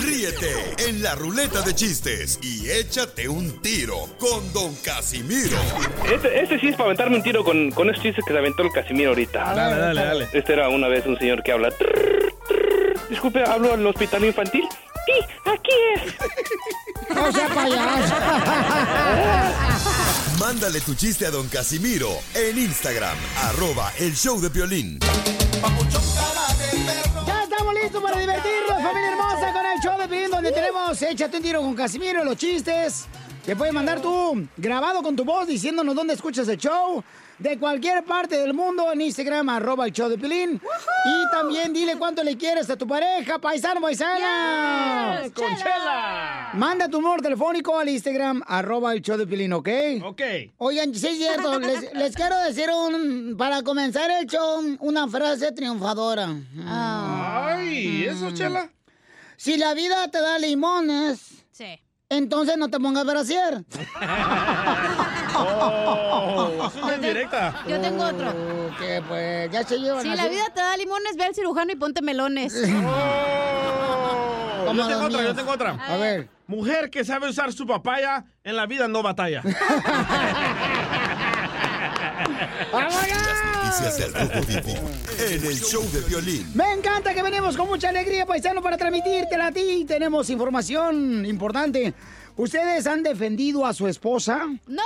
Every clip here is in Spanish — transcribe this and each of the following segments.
Ríete en la ruleta de chistes y échate un tiro con Don Casimiro. Este, este sí es para aventarme un tiro con, con esos chistes que se aventó el Casimiro ahorita. Dale, dale, dale. Este era una vez un señor que habla. "Trrr, trrr". Disculpe, ¿hablo al hospital infantil? Sí, aquí es. No sea payaso. Mándale tu chiste a Don Casimiro en Instagram, arroba el show de violín. Ya estamos listos para divertirnos, familia show de Piolín, donde tenemos Échate un tiro con Casimiro, los chistes. Que puedes mandar tú grabado con tu voz diciéndonos dónde escuchas el show. De cualquier parte del mundo en Instagram, arroba el show de Pilín. Y también dile cuánto le quieres a tu pareja, paisano, paisana. Yes, ¡Con chela! Manda tu número telefónico al Instagram, arroba el show de Pilín, ¿ok? Ok. Oigan, sí es cierto, les, les quiero decir un, para comenzar el show, una frase triunfadora. Ay, ¿eso, chela? Si la vida te da limones, Sí. entonces no te pongas brasier. Oh, es una indirecta. Yo tengo otro. Oh, que pues ya se llevan Si así. la vida te da limones, ve al cirujano y ponte melones. Oh, yo tengo otra, yo tengo otra. A ver. Mujer que sabe usar su papaya, en la vida no batalla. Las noticias del Rojo Vivo en el show de violín. Me encanta que venimos con mucha alegría, paisano, para transmitírtela a ti. Tenemos información importante. ¿Ustedes han defendido a su esposa? No,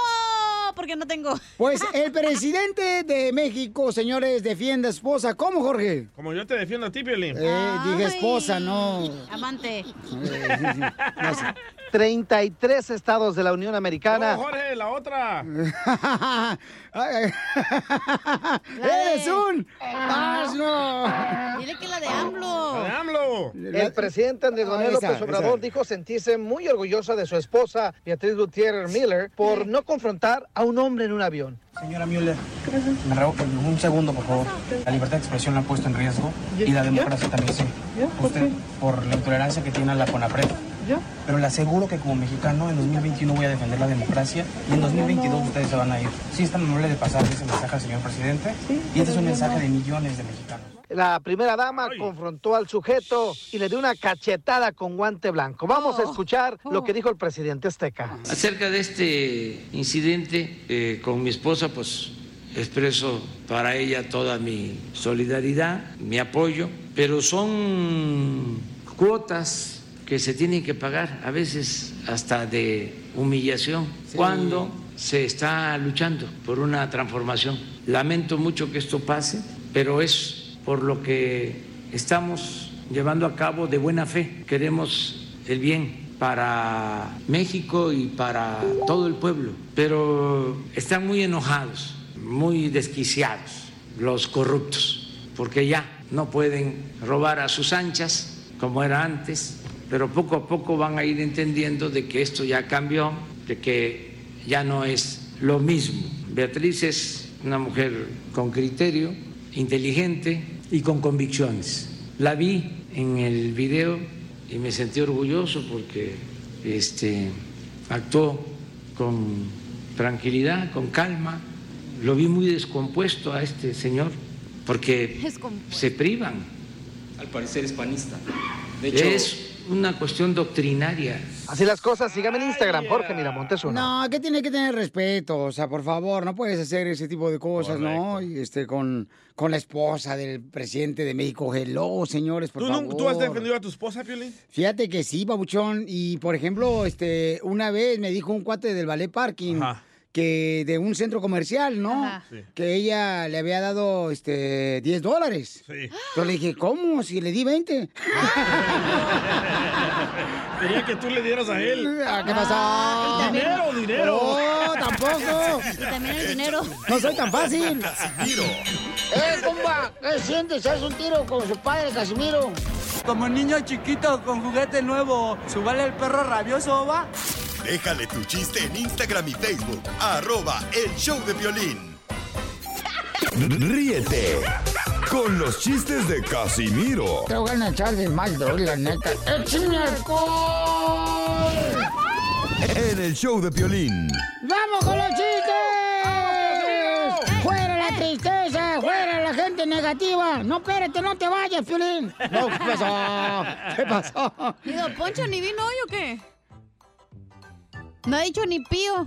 porque no tengo. Pues el presidente de México, señores, defiende a su esposa. ¿Cómo, Jorge? Como yo te defiendo a ti, Piolín. Eh, dije esposa, no. Amante. Eh. No sé. 33 estados de la Unión Americana. No, Jorge, la otra. ¡Eres un asno! Dile que la de AMLO. La de AMLO. El presidente Andrés Manuel Ah, esa, López Obrador esa. dijo sentirse muy orgullosa de su esposa, Beatriz Gutiérrez Miller, por no confrontar a un hombre en un avión. Señora Müller, me por un segundo, por favor. La libertad de expresión la ha puesto en riesgo y la democracia también sí. Usted, por la intolerancia que tiene a la CONAPRED. Pero le aseguro que como mexicano en 2021 voy a defender la democracia y en 2022 ustedes se van a ir. Sí, es tan amable de pasar ese mensaje al señor presidente y este es un mensaje de millones de mexicanos. La primera dama Ay. confrontó al sujeto y le dio una cachetada con guante blanco. Vamos a Oh. escuchar lo que dijo el presidente azteca. Acerca de este incidente eh, con mi esposa, pues expreso para ella toda mi solidaridad, mi apoyo, pero son cuotas que se tienen que pagar, a veces hasta de humillación, cuando se está luchando por una transformación. Lamento mucho que esto pase, pero es por lo que estamos llevando a cabo de buena fe. Queremos el bien para México y para todo el pueblo, pero están muy enojados, muy desquiciados los corruptos, porque ya no pueden robar a sus anchas como era antes, pero poco a poco van a ir entendiendo de que esto ya cambió, de que ya no es lo mismo. Beatriz es una mujer con criterio, inteligente y con convicciones. La vi en el video y me sentí orgulloso porque este, actuó con tranquilidad, con calma. Lo vi muy descompuesto a este señor porque se privan. Al parecer es panista. De hecho, Es una cuestión doctrinaria. Así las cosas, sígame en Instagram, Jorge Miramontes uno. No, que tiene que tener respeto, o sea, por favor, no puedes hacer ese tipo de cosas, ¿no? Y este, con, con la esposa del presidente de México, hello, señores, por ¿Tú, favor. ¿Tú has defendido a tu esposa, Piolín? Fíjate que sí, babuchón. Y por ejemplo, este, una vez me dijo un cuate del ballet parking que de un centro comercial, ¿no? Sí. Que ella le había dado este 10 dólares. Sí. Yo le dije, ¿cómo? Si le di 20. Quería que tú le dieras a él. Ah, ¿Qué pasó? Dinero, dinero. Oh, tampoco. Y también el dinero. No soy tan fácil. Casimiro. ¡Eh, compa! ¿Qué sientes? ¿Haz un tiro con su padre, Casimiro? Como niño chiquito con juguete nuevo, ¿subale el perro rabioso, va? Déjale tu chiste en Instagram y Facebook. Arroba el show de violín. Ríete con los chistes de Casimiro Te voy a echar de mal, la neta. ¡Échame alcohol! en el show de violín. ¡Vamos con los chistes! ¡Fuera la tristeza! ¡Fuera la gente negativa! ¡No, espérate, no te vayas, Piolín! No, ¿qué pasó? ¿Qué pasó? ¿Y don Poncho ni vino hoy o qué? No ha dicho ni pío.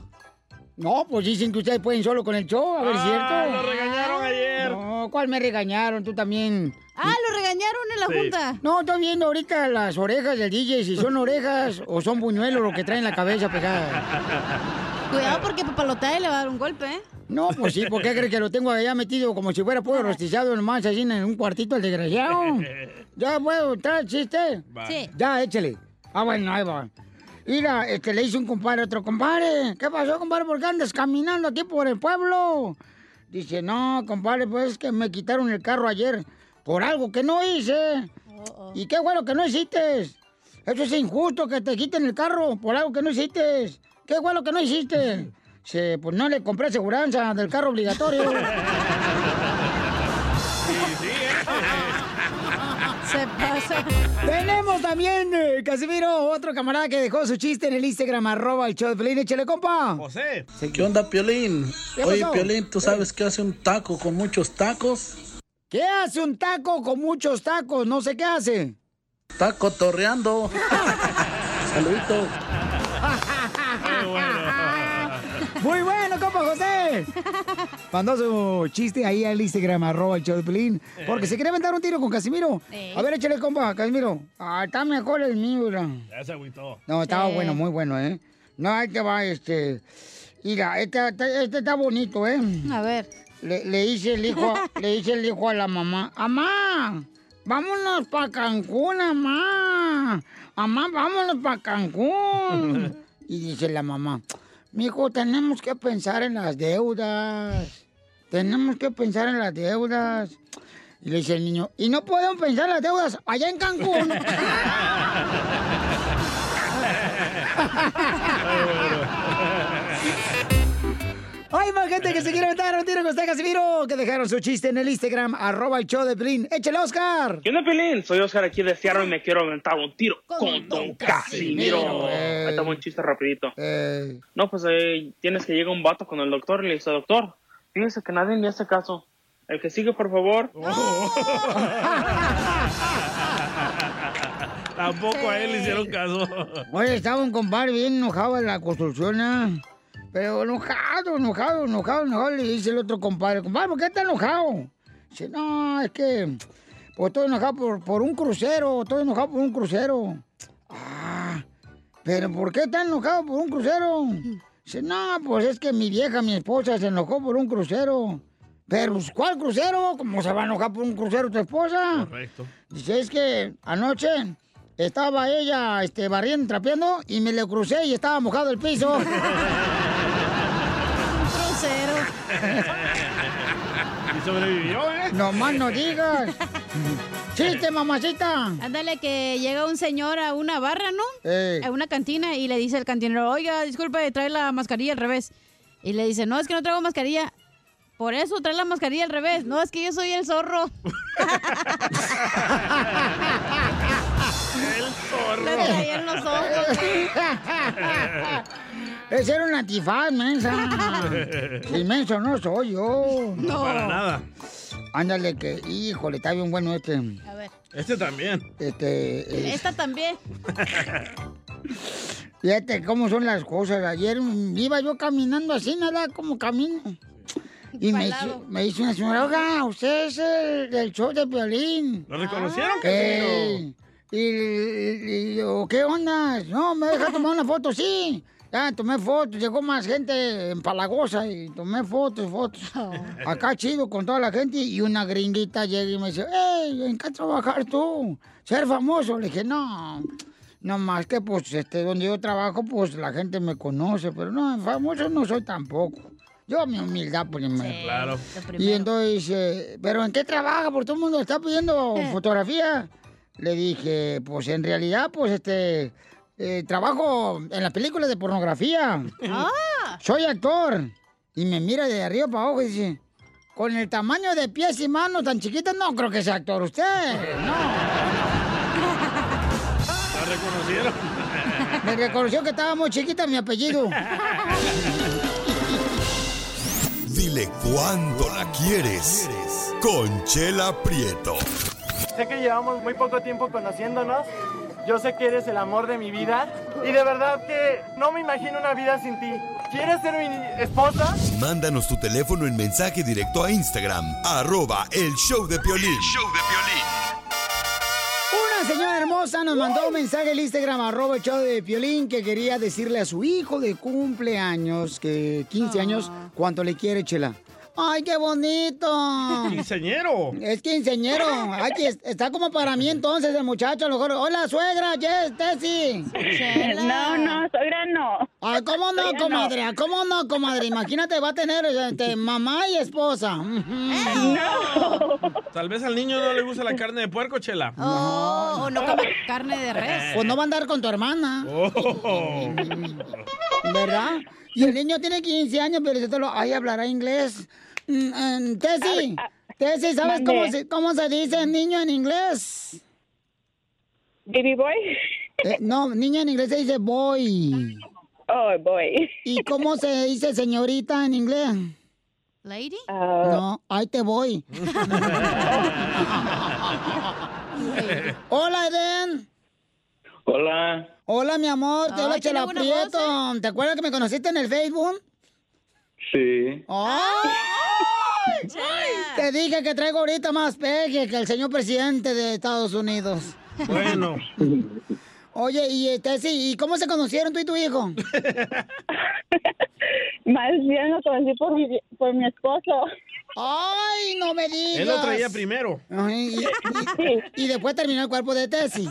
No, pues dicen que ustedes pueden solo con el show, a ver, ¿es Ah, cierto? lo regañaron ayer. No, ¿cuál me regañaron? Tú también. Ah, lo regañaron en la Sí. junta. No, estoy viendo ahorita las orejas del DJ, si son orejas o son buñuelos lo que traen la cabeza pegada. Cuidado porque papalotea le va a dar un golpe, ¿eh? No, pues sí, ¿por qué crees que lo tengo allá metido como si fuera pollo rostizado nomás así en un cuartito el desgraciado? ¿Ya puedo traer chiste? Va. Sí. Ya, échale. Ah, bueno, ahí va. Mira, este, le hice un compadre a otro compadre. ¿Qué pasó, compadre? ¿Por qué andas caminando aquí por el pueblo? Dice, no, compadre, pues es que me quitaron el carro ayer por algo que no hice. ¿Y qué bueno que no hiciste? Eso es injusto que te quiten el carro por algo que no hiciste. ¿Qué bueno que no hiciste? Dice, pues no le compré aseguranza del carro obligatorio. Se pasa. Tenemos también, eh, Casimiro, otro camarada que dejó su chiste en el Instagram, arroba el show de Pelín. Échale, compa. José. ¿Qué onda, Piolín? ¿Qué Oye, pasó? Piolín, ¿tú sabes qué hace un taco con muchos tacos? ¿Qué hace un taco con muchos tacos? No sé qué hace. Está cotorreando. Saludito. Muy bueno, compa José. Mandó su chiste ahí al Instagram, arroba el show de Pelín. Porque se quiere aventar un tiro con Casimiro. Eh. A ver, échale, compa, Casimiro. Ah, está mejor el mío. Ya se agüitó. No, estaba Sí. bueno, muy bueno, ¿eh? No, ahí te va, este... Mira, este, este- este está bonito, ¿eh? A ver. Le, le dice el hijo, le dice el hijo a la mamá, ¡Amá! ¡Vámonos para Cancún, amá! ¡Amá, vámonos para Cancún! Y dice la mamá, Mijo, tenemos que pensar en las deudas. Tenemos que pensar en las deudas. Y le dice el niño, ¿y no podemos pensar en las deudas allá en Cancún? Hay más gente que se quiere meter un tiro con usted, Casimiro, que dejaron su chiste en el Instagram, arroba el show de Pelín. ¡Échale, Oscar! ¿Qué onda, Pelín? Soy Oscar aquí de Seattle y me quiero aventar un tiro con, Don Casimiro. Casimiro. Ahí está un chiste rapidito. Eh, No, pues eh, tienes que llegar un vato con el doctor y le dice, doctor, fíjese que nadie me hace caso. El que sigue, por favor. Tampoco a él le hicieron caso. Oye, estaba un compadre bien enojado en la construcción, ¿eh? Pero enojado, enojado, enojado, enojado. Le dice el otro compadre, compadre, ¿por qué está enojado? Dice, no, es que pues, estoy enojado por, por un crucero, estoy enojado por un crucero. Ah, pero ¿por qué está enojado por un crucero? Dice, no, pues es que mi vieja, mi esposa, se enojó por un crucero. Pero, pues, ¿cuál crucero? ¿Cómo se va a enojar por un crucero tu esposa? Correcto. Dice, es que anoche estaba ella este, barriendo, trapeando y me le crucé y estaba mojado el piso. Y sobrevivió, ¿eh? No más no digas. Chiste, mamacita. Ándale, que llega un señor a una barra, ¿no? Eh. A una cantina y le dice al cantinero, oiga, disculpe, trae la mascarilla al revés. Y le dice, no, es que no traigo mascarilla. Por eso trae la mascarilla al revés. No, es que yo soy el zorro. El zorro. Le traían los ojos. Ese era un antifaz, mensa. Sí, menso no soy yo. No, para nada. Ándale, que, híjole, está bien bueno este. A ver. Este también. Este. es- Esta también. Fíjate cómo son las cosas. Ayer iba yo caminando así, nada, como camino. Y me dice, me dice una señora, oiga, usted es el del show de violín. ¿Lo reconocieron, Ey, y, y- y yo, ¿qué onda? No, me deja tomar una foto, sí. Ya, tomé fotos, llegó más gente empalagosa y tomé fotos, fotos. Acá chido con toda la gente y una gringuita llega y me dice, ¡Ey, ¿en qué trabajar tú? ¿Ser famoso? Le dije, no, no más que pues este, donde yo trabajo pues la gente me conoce, pero no, famoso no soy tampoco. Yo mi humildad primero. Claro. Y entonces dice, ¿pero en qué trabaja? Porque todo el mundo está pidiendo fotografía. Le dije, pues en realidad, pues este, eh, trabajo en las películas de pornografía. Ah. Soy actor. Y me mira de arriba para abajo y dice, con el tamaño de pies y manos tan chiquitas, no creo que sea actor usted. No. ¿La reconocieron? Me reconoció que estaba muy chiquita mi apellido. Dile cuándo la quieres. Conchela Prieto. Sé que llevamos muy poco tiempo conociéndonos. Yo sé que eres el amor de mi vida. Y de verdad que no me imagino una vida sin ti. ¿Quieres ser mi esposa? Mándanos tu teléfono en mensaje directo a Instagram, arroba el show de Piolín. Una señora hermosa nos mandó un mensaje al Instagram, arroba el show de Piolín, que quería decirle a su hijo de cumpleaños, que 15 años, cuánto le quiere, Chela. ¡Ay, qué bonito! Quinceañero. Es quinceñero. Ay, que es- está como para mí entonces el muchacho. A lo mejor, hola, suegra, Jess, Tessy. No, no, suegra no. Ay, ¿cómo no, Suegra no. comadre? Ah, ¿Cómo no, comadre? Imagínate, va a tener este, mamá y esposa. Tal vez al niño no le gusta la carne de puerco, Chela. Oh, o no come carne de res. Pues no va a andar con tu hermana. Oh. ¿Verdad? Y el niño tiene 15 años, pero lo, ay, hablará inglés. Mm, mm, Tessy, Tessy, ¿sabes cómo se, cómo se dice niño en inglés? ¿Baby boy? Eh, no, niño en inglés se dice boy. Oh, boy. ¿Y cómo se dice señorita en inglés? ¿Lady? No, ahí te voy. Hola, Eden. Hola. Hola, mi amor, te habla Chela Prieto. ¿Te acuerdas que me conociste en el Facebook? Sí. ¡Ay! Te dije que traigo ahorita más pegue que el señor presidente de Estados Unidos. Bueno. Oye, y este, sí, ¿y cómo se conocieron tú y tu hijo? Más bien lo conocí por mi, por mi esposo. ¡Ay, no me digas! Él lo traía primero. Ay, y, y- y después terminó el cuerpo de Tessy.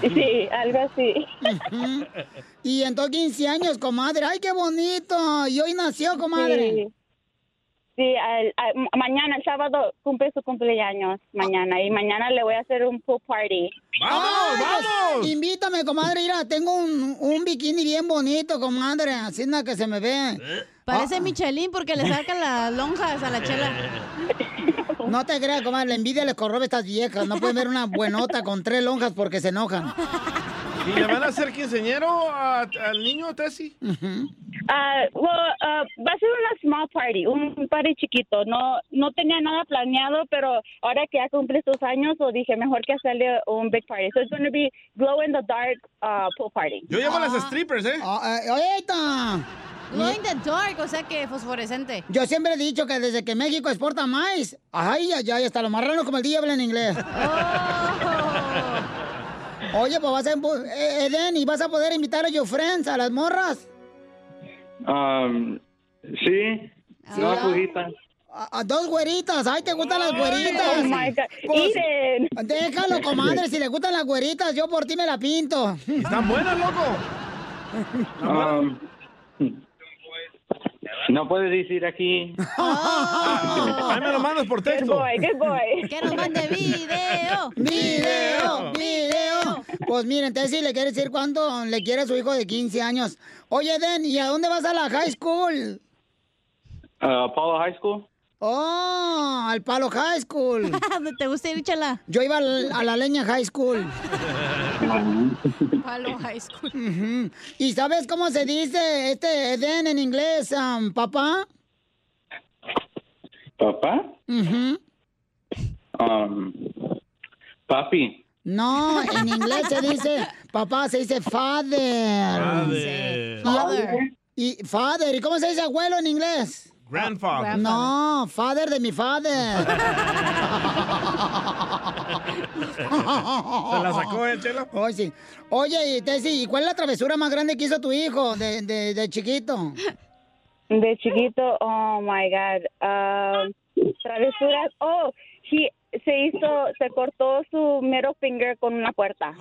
Sí, algo así. Y entonces 15 años, comadre. ¡Ay, qué bonito! Y hoy nació, comadre. Sí, Sí, al- al- ma- mañana, el sábado, cumple su cumpleaños. Mañana. Y mañana le voy a hacer un pool party. ¡Vamos, vamos! Invítame, comadre. Mira, tengo un, un bikini bien bonito, comadre. Así nada que se me ve. Parece Ah. Michelin porque le sacan las lonjas a la chela. No te creas, comadre. La envidia les corrobe a estas viejas. No pueden ver una buenota con tres lonjas porque se enojan. ¿Y le van a hacer quinceñero a- al niño, Tessie? Ah, well, ah, va a ser una small party, un party chiquito. No, no tenía nada planeado, pero ahora que ya cumple sus años, lo dije mejor que hacerle un big party. So it's going to be glow in the dark ah, pool party. Yo llamo a las strippers, ¿eh? Ah, eh, ¡Ahorita! Glow in the dark, o sea que fosforescente. Yo siempre he dicho que desde que México exporta maíz, ay, ay, ay, hasta los marranos como el día hablan inglés. Oye, pues vas a, eh, Eden, ¿y vas a poder invitar a your friends, a las morras? Um, sí. Dos güeritas. A, a dos güeritas, ay, ¿te gustan las güeritas? Oh, my God. Pues, Eden. déjalo, comadre, si le gustan las güeritas, yo por ti me la pinto. Están buenas, loco. Um, no puedes decir aquí. Ahí me lo mandas por texto. Good boy, good boy. Que nos mande video. ¡Video! ¡Video! Pues miren, Tessy le quiere decir cuánto le quiere a su hijo de 15 años. Oye, Den, ¿y a dónde vas a la high school? Uh, Apollo High School. Oh, al Palo High School. ¿Dónde te gusta ir, chala? Yo iba al- a la leña High School. Palo High School. ¿Y sabes cómo se dice este Eden en inglés, am, papá? ¿Papá? Ujú. Um, papi. No, en inglés se dice, papá se dice father. Father. Father. Y father, ¿y cómo se dice abuelo en inglés? Grandfather. No, father de mi father. ¿Se la sacó el chelo? Oye, sí. Oye, y Tessy, ¿y cuál es la travesura más grande que hizo tu hijo de, de, de chiquito? De chiquito, oh my God. Um, travesuras. Oh, he, se hizo, se cortó su middle finger con una puerta.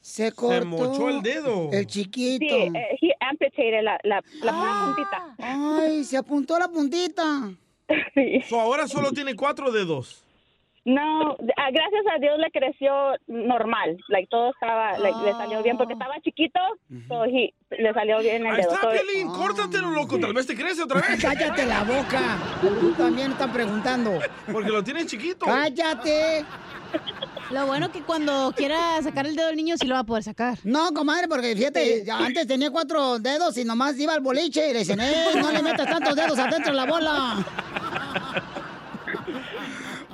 Se cortó. mochó el dedo. El chiquito. Sí, eh, he amputated la, la, la pura puntita. Ay, se apuntó la puntita. So, ahora solo tiene cuatro dedos. No, ah, gracias a Dios le creció normal. Like, todo estaba, like, le salió bien porque estaba chiquito, so he- le salió bien el Ahí dedo. está, córtatelo, loco. Tal vez te crece otra vez. Cállate la boca. Tú también están preguntando. Porque lo tiene chiquito. Cállate. Lo bueno que cuando quiera sacar el dedo del niño sí lo va a poder sacar. No, comadre, porque fíjate, ya antes tenía cuatro dedos y nomás iba al boliche y le decían, ¡eh, no le metas tantos dedos adentro de la bola!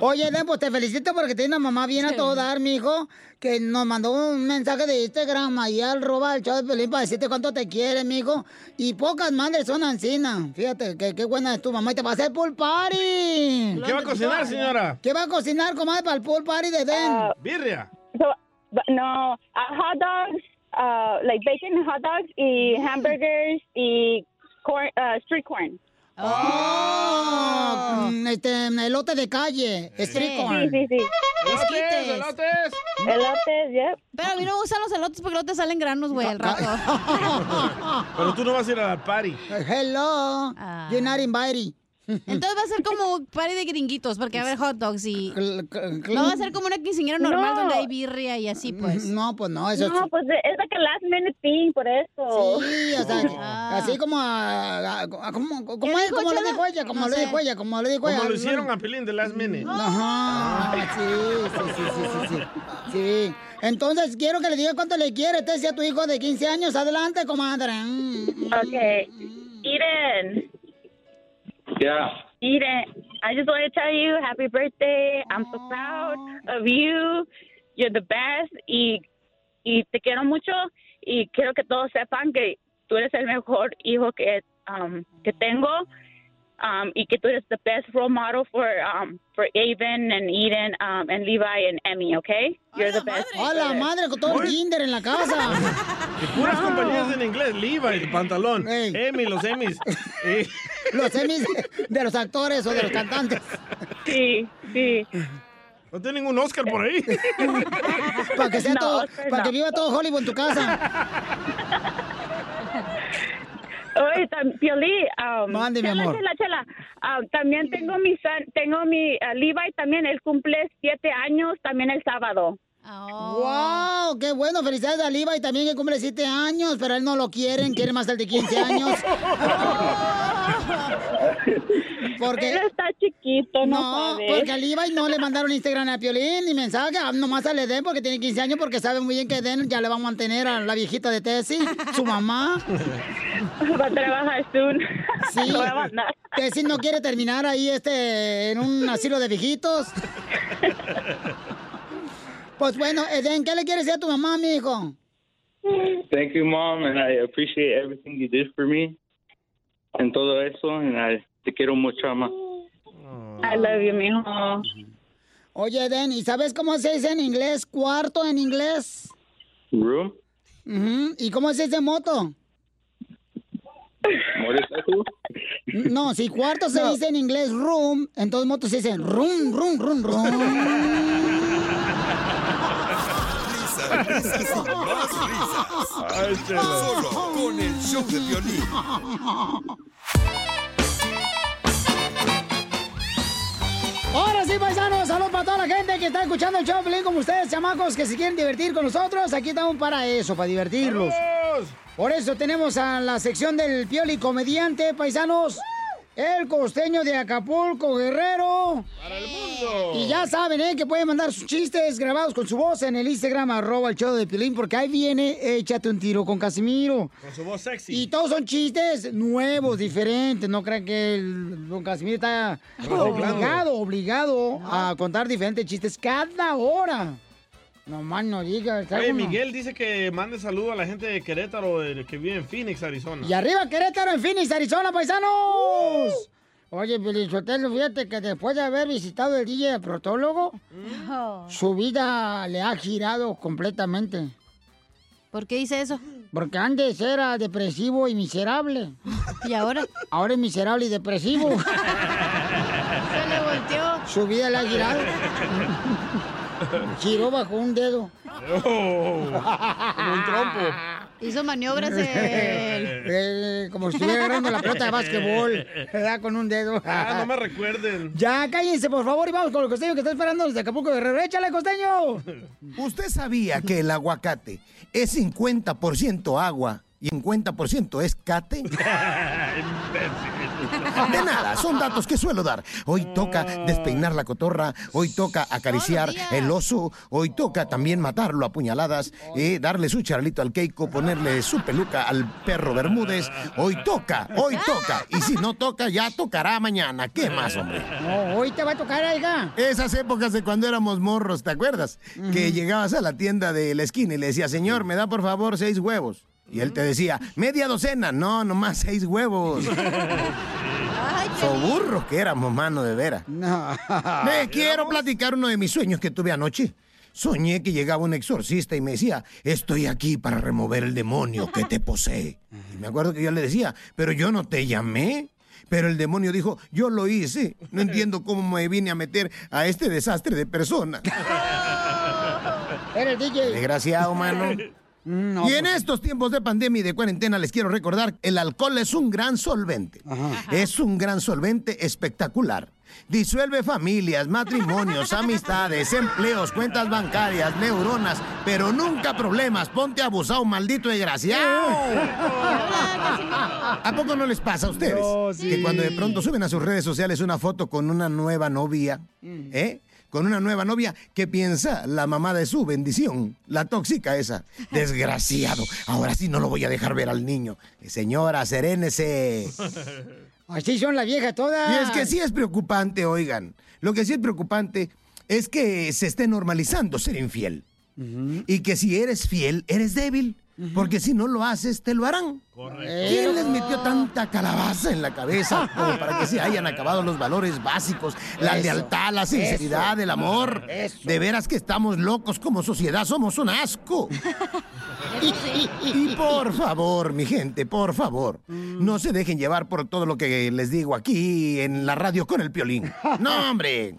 Oye, Den, pues te felicito porque tienes una mamá bien a todo dar, mijo, que nos mandó un mensaje de Instagram ahí al roba el show de Pelín para decirte cuánto te quiere, mijo. Y pocas madres son ancina. Fíjate, que qué buena es tu mamá y te va a hacer pool party. ¿Qué va a cocinar, señora? ¿Qué va a cocinar, comadre, para el pool party de Den? Ah, Birria. So, no, uh, hot dogs, uh, like bacon hot dogs y hamburgers y corn, uh, street corn. Oh, mm, este, elote de calle, street corn. Sí, sí, sí. Esquites. elotes. Elotes, yep. Pero a mí no me gustan los elotes porque no te salen granos, güey, al rato. Pero tú no vas a ir a la party. Hello, you're not invited. Entonces va a ser como party de gringuitos, porque va a haber hot dogs y... No va a ser como una quinceañera normal No. donde hay birria y así, pues. No, pues no, eso No, pues es like a last minute thing, por eso. Sí, o sea, así como, a- a- a- como, como, ¿Qué es, dijo, como le Chela? dijo ella, como No le sé. dijo ella, como le dijo ella. Como lo hicieron a Pilín de Last Minute. Ajá, sí, sí, sí, sí, sí, sí. Sí. Entonces, quiero que le diga cuánto le quiere, te a tu hijo de 15 años. Adelante, comadre. Mm, Okay. Yeah. Eden, I just want to tell you happy birthday. I'm so proud of you. You're the best y, y te quiero mucho y quiero que todos sepan que tú eres el mejor hijo que, um, que tengo. Um, y que tú eres the best role model for um, for Avon and Eden um, and Levi and Emmy, okay? You're the best. A la madre, con todo el kinder en la casa. Y puras compañías en inglés. Levi, el pantalón. Emi, los Emmys. Eh, Los semis de los actores o de los cantantes. Sí, sí. No tiene ningún Oscar por ahí. Para que sea No, todo, Oscar, para que no. viva todo Hollywood en tu casa. Oye, Piolín, um, Mande, mi chela, amor. chela, chela. Ah, también tengo mi tengo mi ah, Levi también, él cumple siete años también el sábado. ¡Wow! ¡Qué bueno! Felicidades a Liva y también que cumple 7 años, pero él no lo quieren, quiere más el de 15 años. Porque... Él está chiquito, no, No, porque a Levi no le mandaron Instagram a Piolín ni mensaje, ah, nomás a Den porque tiene 15 años porque sabe muy bien que Den ya le va a mantener a la viejita de Tessie, su mamá. Va a trabajar soon. Sí. Lo voy a mandar. Tessie no quiere terminar ahí este en un asilo de viejitos. Pues bueno, Eden, ¿qué le quieres decir a tu mamá, mi hijo? Thank you, Mom, and I appreciate everything you did for me. En todo eso, and I te quiero mucho, mamá. I love you, mijo. Oye, Eden, ¿y sabes cómo se dice en inglés cuarto en inglés? Room, Ujú, ¿Y cómo se dice moto? No, si cuarto se dice en inglés room, entonces moto se dice rum, rum, rum, rum. Risas, risas y más risas. Ay, chela. Solo con el show de violín. Ahora sí, paisanos, saludos para toda la gente que está escuchando el show, Pelín, como ustedes, chamacos, que se quieren divertir con nosotros. Aquí estamos para eso, para divertirlos. Por eso tenemos a la sección del Pioli Comediante, paisanos. el costeño de Acapulco, Guerrero. Para el mundo. Y ya saben, ¿eh? Que pueden mandar sus chistes grabados con su voz en el Instagram, arroba el show de Pilín, porque ahí viene Échate un tiro con Casimiro. Con su voz sexy. Y todos son chistes nuevos, diferentes. No crean que el don Casimiro está obligado, obligado a contar diferentes chistes cada hora. No más no digas. Oye, uno- Miguel dice que mande saludo a la gente de Querétaro que vive en Phoenix, Arizona. Y arriba Querétaro, en Phoenix, Arizona, paisanos. Oye, Pelizotelo, fíjate que después de haber visitado el DJ protólogo, su vida le ha girado completamente. ¿Por qué dice eso? Porque antes era depresivo y miserable. ¿Y ahora? Ahora es miserable y depresivo. Se le volteó. Su vida le ha girado. Giró bajo un dedo. como un trompo. Hizo maniobras el... Eh, como si estuviera agarrando la pelota de básquetbol. ¿verdad? Con un dedo. Ah, no me recuerden. Ya, cállense, por favor, y vamos con el costeño que está esperando desde Acapulco Guerrero. ¡Échale, costeño! ¿Usted sabía que el aguacate es 50% agua y 50% es cate? De nada, son datos que suelo dar. Hoy toca despeinar la cotorra, hoy toca acariciar el oso, hoy toca también matarlo a puñaladas, eh, darle su charlito al Keiko, ponerle su peluca al perro Bermúdez. Hoy toca, hoy toca. Y si no toca, ya tocará mañana. ¿Qué más, hombre? No, hoy te va a tocar, oiga. Esas épocas de cuando éramos morros, ¿te acuerdas? Que llegabas a la tienda de la esquina y le decías, señor, me da por favor seis huevos. Y él te decía, media docena. No, nomás seis huevos. So burros que éramos, mano, de veras. Me quiero platicar uno de mis sueños que tuve anoche. Soñé que llegaba un exorcista y me decía, estoy aquí para remover el demonio que te posee. Y me acuerdo que yo le decía, pero yo no te llamé. Pero el demonio dijo, yo lo hice. No entiendo cómo me vine a meter a este desastre de persona. Era el DJ. Desgraciado, mano. Y en estos tiempos de pandemia y de cuarentena les quiero recordar, el alcohol es un gran solvente. Es un gran solvente espectacular. Disuelve familias, matrimonios, amistades, empleos, cuentas bancarias, neuronas, pero nunca problemas. Ponte abusado, maldito desgraciado. ¿A poco no les pasa a ustedes? Que cuando de pronto suben a sus redes sociales una foto con una nueva novia, ¿eh? Con una nueva novia que piensa la mamá de su bendición, la tóxica esa. Desgraciado. Ahora sí no lo voy a dejar ver al niño. Señora, serénese. Así son las viejas todas. Y es que sí es preocupante, oigan. Lo que sí es preocupante es que se esté normalizando ser infiel. Y que si eres fiel, eres débil. Porque si no lo haces, te lo harán. ¿Quién les metió tanta calabaza en la cabeza como para que se hayan acabado los valores básicos? La Eso, lealtad, la sinceridad, eso, el amor. eso. De veras que estamos locos como sociedad, somos un asco. Y por favor, mi gente, por favor, no se dejen llevar por todo lo que les digo aquí en la radio con el piolín. No, hombre.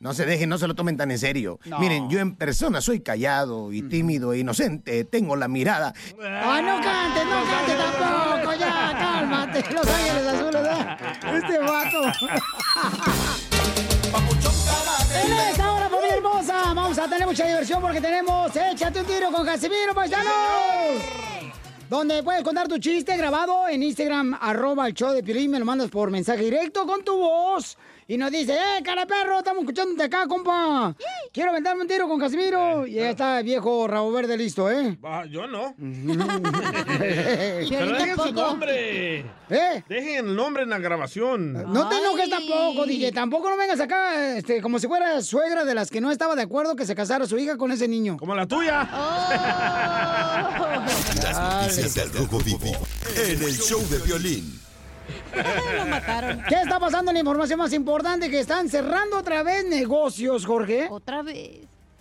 No se dejen, no se lo tomen tan en serio. No. Miren, yo en persona soy callado y tímido e inocente. Tengo la mirada. ¡Ah, no cantes, no cantes tampoco! ¡Ya, cálmate! Los Ángeles Azules, ¿verdad? Este vato. En esta hora, familia hermosa, vamos a tener mucha diversión porque tenemos Échate un tiro con Casimiro, paisanos. Donde puedes contar tu chiste grabado en Instagram, arroba el show de Piolín, me lo mandas por mensaje directo con tu voz. Y nos dice, ¡eh, cara perro! Estamos escuchándote acá, compa. Quiero aventarme un tiro con Casimiro. Y ya está el viejo rabo verde listo, ¿eh? Va, yo no. Pero dejen su nombre. ¿Eh? Dejen el nombre en la grabación. No te enojes tampoco, DJ. Tampoco no vengas acá este, como si fuera suegra de las que no estaba de acuerdo que se casara su hija con ese niño. Como la tuya. Las noticias del Rojo Vivo en el show de violín. Lo mataron. ¿Qué está pasando la información más importante? Que están cerrando otra vez negocios, Jorge. Otra vez.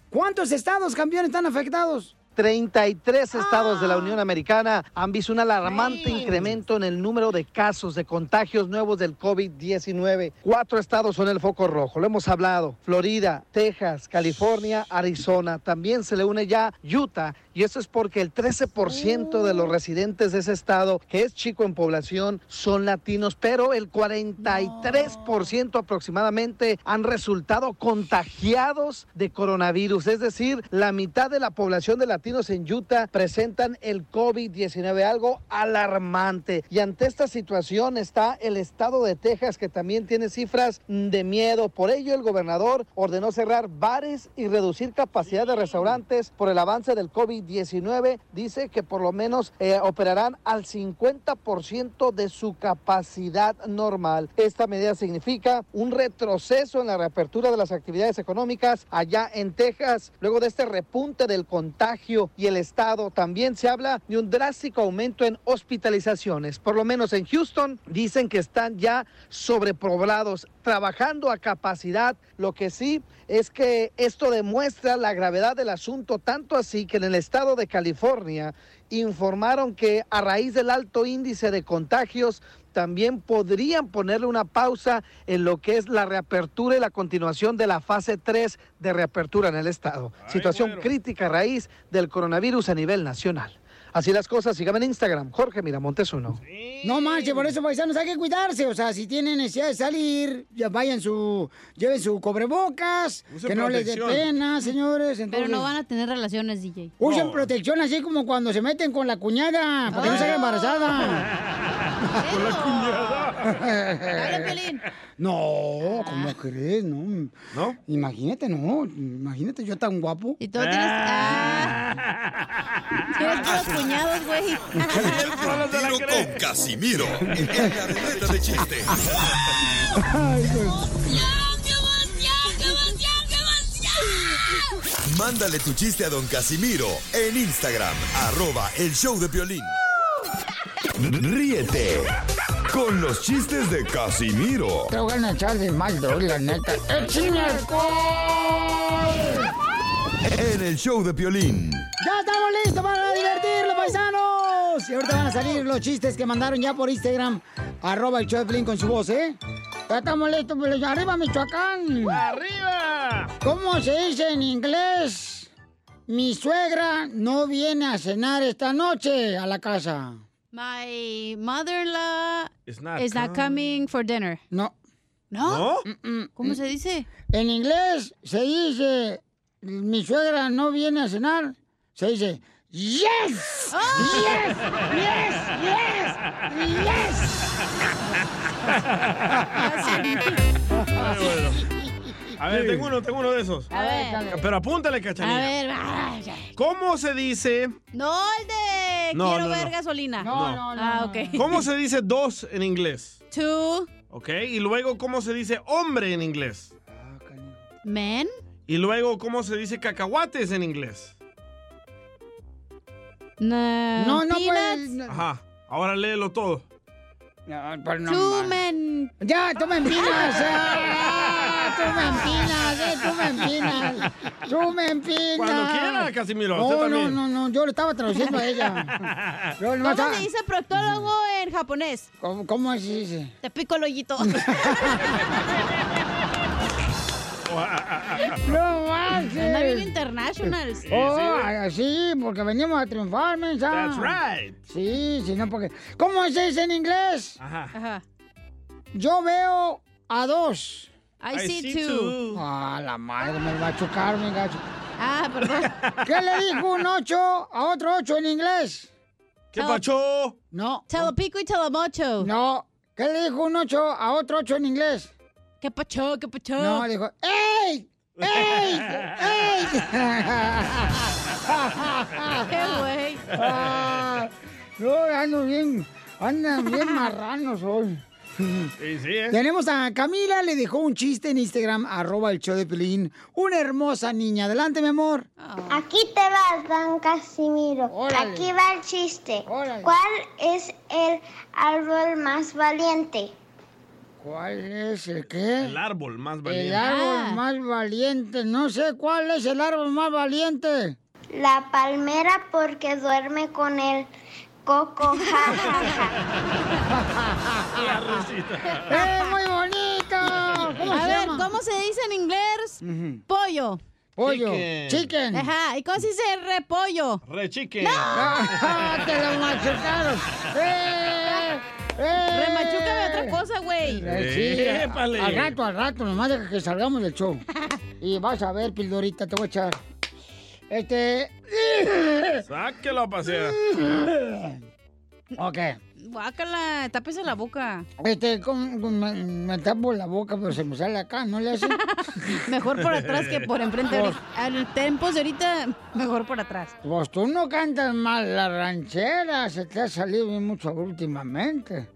¿Cuántos estados, campeones, están afectados? 33 estados de la Unión Americana han visto un alarmante incremento en el número de casos de contagios nuevos del COVID-19. Cuatro estados son el foco rojo, lo hemos hablado. Florida, Texas, California, Arizona. También se le une ya Utah. Y eso es porque el 13% de los residentes de ese estado, que es chico en población, son latinos, pero el 43% aproximadamente han resultado contagiados de coronavirus. Es decir, la mitad de la población de latinos latinos en Utah presentan el COVID-19, algo alarmante. Y ante esta situación está el estado de Texas, que también tiene cifras de miedo. Por ello, el gobernador ordenó cerrar bares y reducir capacidad de restaurantes por el avance del COVID-19. Dice que por lo menos eh, operarán al 50% de su capacidad normal. Esta medida significa un retroceso en la reapertura de las actividades económicas allá en Texas. Luego de este repunte del contagio y el estado, también se habla de un drástico aumento en hospitalizaciones. Por lo menos en Houston dicen que están ya sobrepoblados, trabajando a capacidad. Lo que sí es que esto demuestra la gravedad del asunto, tanto así que en el estado de California informaron que a raíz del alto índice de contagios también podrían ponerle una pausa en lo que es la reapertura y la continuación de la fase 3 de reapertura en el estado. Situación crítica a raíz del coronavirus a nivel nacional. Así las cosas, síganme en Instagram, Jorge Miramontes uno. No manches, por eso, paisanos, hay que cuidarse. O sea, si tienen necesidad de salir, ya vayan su, lleven su cobrebocas, Usen que no les dé pena, señores. Pero no van a tener relaciones, DJ. Usen protección así como cuando se meten con la cuñada, para que no salga embarazada. Con la cuñada. No, ¿cómo crees? No. ¿No? Imagínate, no. Imagínate yo tan guapo. Y tú tienes... Tienes puros cuñados, güey. Tiro con Casimiro en la ruleta de chistes. Mándale tu chiste a don Casimiro en Instagram, arroba el show de violín. Ríete con los chistes de Casimiro Te voy a echar de mal, la neta. ¡Échame alcohol! En el show de violín. ¡Ya estamos listos para divertirnos, paisanos! Y ahorita van a salir los chistes que mandaron ya por Instagram. Arroba el show de Piolín con su voz, ¿eh? Ya estamos listos, pues, ¡Arriba, Michoacán! ¡Arriba! ¿Cómo se dice en inglés? Mi suegra no viene a cenar esta noche a la casa. My mother-in-law Is not is not coming for dinner. No. ¿No? Mm-mm. ¿Cómo se dice? En inglés se dice, mi suegra no viene a cenar, se dice, yes, yes, yes, yes, yes. Ah, bueno. A ver, tengo uno, tengo uno de esos. A ver. Pero apúntale, cachanilla. A ver, vaya. ¿Cómo se dice? No, el de No, quiero no, ver no. gasolina. No, no, Ah, ok. ¿Cómo se dice dos en inglés? Two ¿Ok? Y luego, ¿cómo se dice hombre en inglés? men. Y luego, ¿cómo se dice cacahuates en inglés? No, No, no, pues. Ajá. Ahora léelo todo. No, pero no Two más. men. Ya, tú me empinas. ah, tú me empinas, eh, tú me empinas. Tú me empinas. Cuando quiera, Casimiro, usted No, no, no, no, yo le estaba traduciendo a ella. Yo ¿Cómo estaba- se dice proctólogo en japonés? ¿Cómo, cómo se dice? Te pico el hoyito. No manches. Anda bien international. Oh, así, porque venimos a triunfar, mensa. That's right. Sí, sí, no, porque... ¿Cómo se dice en inglés? Ajá. Ajá. Yo veo a dos. I, see, two. Ah, la madre, me va a chocar, mi gacho. Ah, perdón. ¿Qué le dijo un ocho a otro ocho en inglés? ¿Qué pacho? No. Telepico y telemocho. No. ¿Qué le dijo un ocho a otro ocho en inglés? ¿Qué pacho? ¿Qué pacho? No, dijo, ¡Ey! ¡Ey! ¡Ey! ¡Qué güey! Ah, no, ando bien, andan bien marranos hoy. Sí, sí, ¿eh? Tenemos a Camila, le dejó un chiste en Instagram, arroba el show de Pelín. Una hermosa niña. Adelante, mi amor. Aquí te vas, don Casimiro. Órale. Aquí va el chiste. ¿Cuál es el árbol más valiente? ¿Cuál es el qué? El árbol más El valiente. árbol más valiente. No sé cuál es el árbol más valiente. La palmera porque duerme con el coco. ¡Eh, muy bonito! ¿Cómo A se ver, llama? ¿cómo se dice en inglés? Pollo. Pollo. Chicken. Chicken. Ajá. ¿Y cómo se dice repollo? Re chicken. Ah, ¡Te lo machucaron! ¡Eh! ¡Eh! Remachúcame otra cosa, güey. Sí, Épale. al rato, al rato, nomás deja que salgamos del show. Y vas a ver, pildorita, te voy a echar. Este. Sáquelo a pasear. Ok. Guácala, tápese la boca. Este, con, con- me, me tapo la boca, pero se me sale acá, ¿no le hace? Mejor por atrás que por enfrente. Pues- Al tiempos de ahorita, mejor por atrás. Pues tú no cantas mal la ranchera, se te ha salido bien mucho últimamente.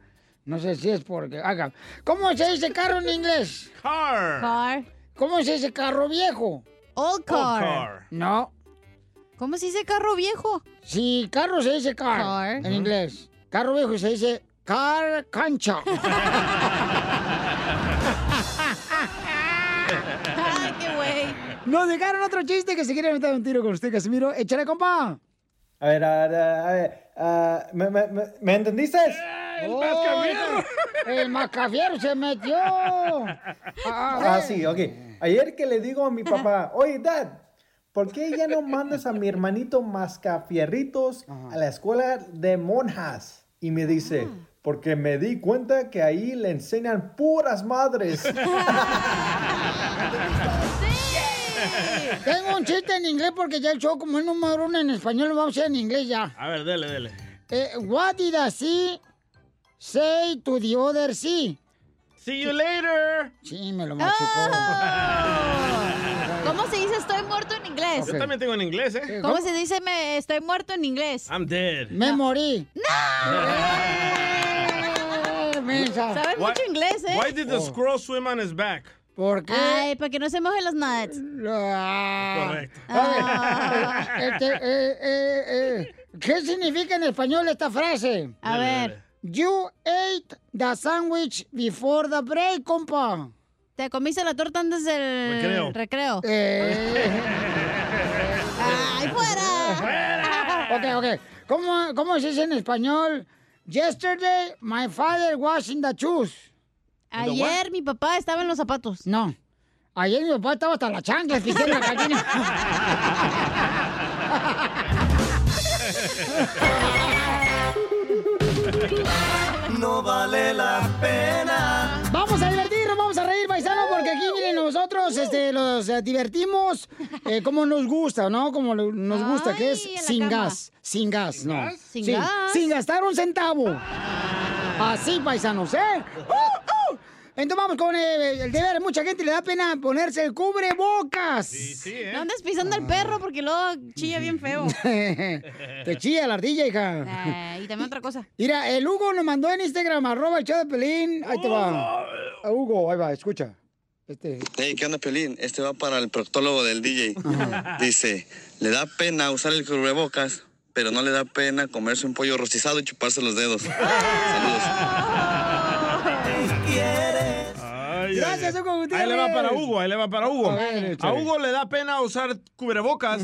No sé si es porque. Haga. ¿Cómo se dice carro en inglés? Car. Car. ¿Cómo se dice carro viejo? Old car. No. ¿Cómo se dice carro viejo? Sí, carro se dice car, Car. en inglés. Carro viejo se dice car cancha. Ay, qué güey. Nos dejaron otro chiste que se quiere meter un tiro con usted, Casimiro. Échale, compa. A ver, a ver, a ver, ah, ¿me, me, me, ¿me entendiste? ¡El mascafierro! ¡El mascafierro se metió! Ah, sí, ok. Ayer que le digo a mi papá, oye, Dad, ¿por qué ya no mandas a mi hermanito Mascafierritos a la escuela de monjas? Y me dice, porque me di cuenta que ahí le enseñan puras madres. Tengo un chiste en inglés porque ya el show, como es número uno en español, lo vamos a hacer en inglés ya. A ver, dele, dele. Eh, what did sea say to the other sea? See you later. Sí, me lo machucó. ¿Cómo se dice estoy muerto en inglés? Yo también tengo en inglés, ¿eh? ¿Cómo se dice me estoy muerto en inglés? I'm dead. Me morí. Saben mucho inglés, ¿eh? Why did the squirrel swim on his back? ¿Por qué? Ay, para que no se mojen las nuts. Correcto. A ver, este, eh, eh, eh, ¿Qué significa en español esta frase? A ver. You ate the sandwich before the break, compa. ¿Te comiste la torta antes del Recreo. recreo? Eh. ¡Ay, fuera! Ok, ok. ¿Cómo, ¿Cómo se dice en español? Yesterday, my father was in the shoes. Ayer mi papá estaba en los zapatos. No. Ayer mi papá estaba hasta la chancla pisando la gallina. No vale la pena. Vamos a reír, paisano, porque aquí, miren, nosotros este, los eh, divertimos eh, como nos gusta, ¿no? Como lo- nos gusta, que es en la sin cama. gas. Sin gas, ¿Sin no. gas? Sin Sí, gas. Sin gastar un centavo. Así, paisanos, ¿eh? ¡Uh, uh! Entonces vamos con eh, el deber. Mucha gente le da pena ponerse el cubrebocas. Sí, sí, ¿eh? No andes pisando al perro porque luego chilla bien feo. Te chilla la ardilla, hija. Eh, y también otra cosa. Mira, el Hugo nos mandó en Instagram, arroba el de Pelín. Ahí te va. Ah, Hugo, ahí va, escucha. Este. Hey, ¿qué onda, Piolín? Este va para el proctólogo del DJ. Dice, le da pena usar el cubrebocas, pero no le da pena comerse un pollo rostizado y chuparse los dedos. Saludos. Ay, Gracias. Hugo Gutiérrez. Ahí le va para Hugo, ahí le va para Hugo. A ver, A échale. Hugo le da pena usar cubrebocas,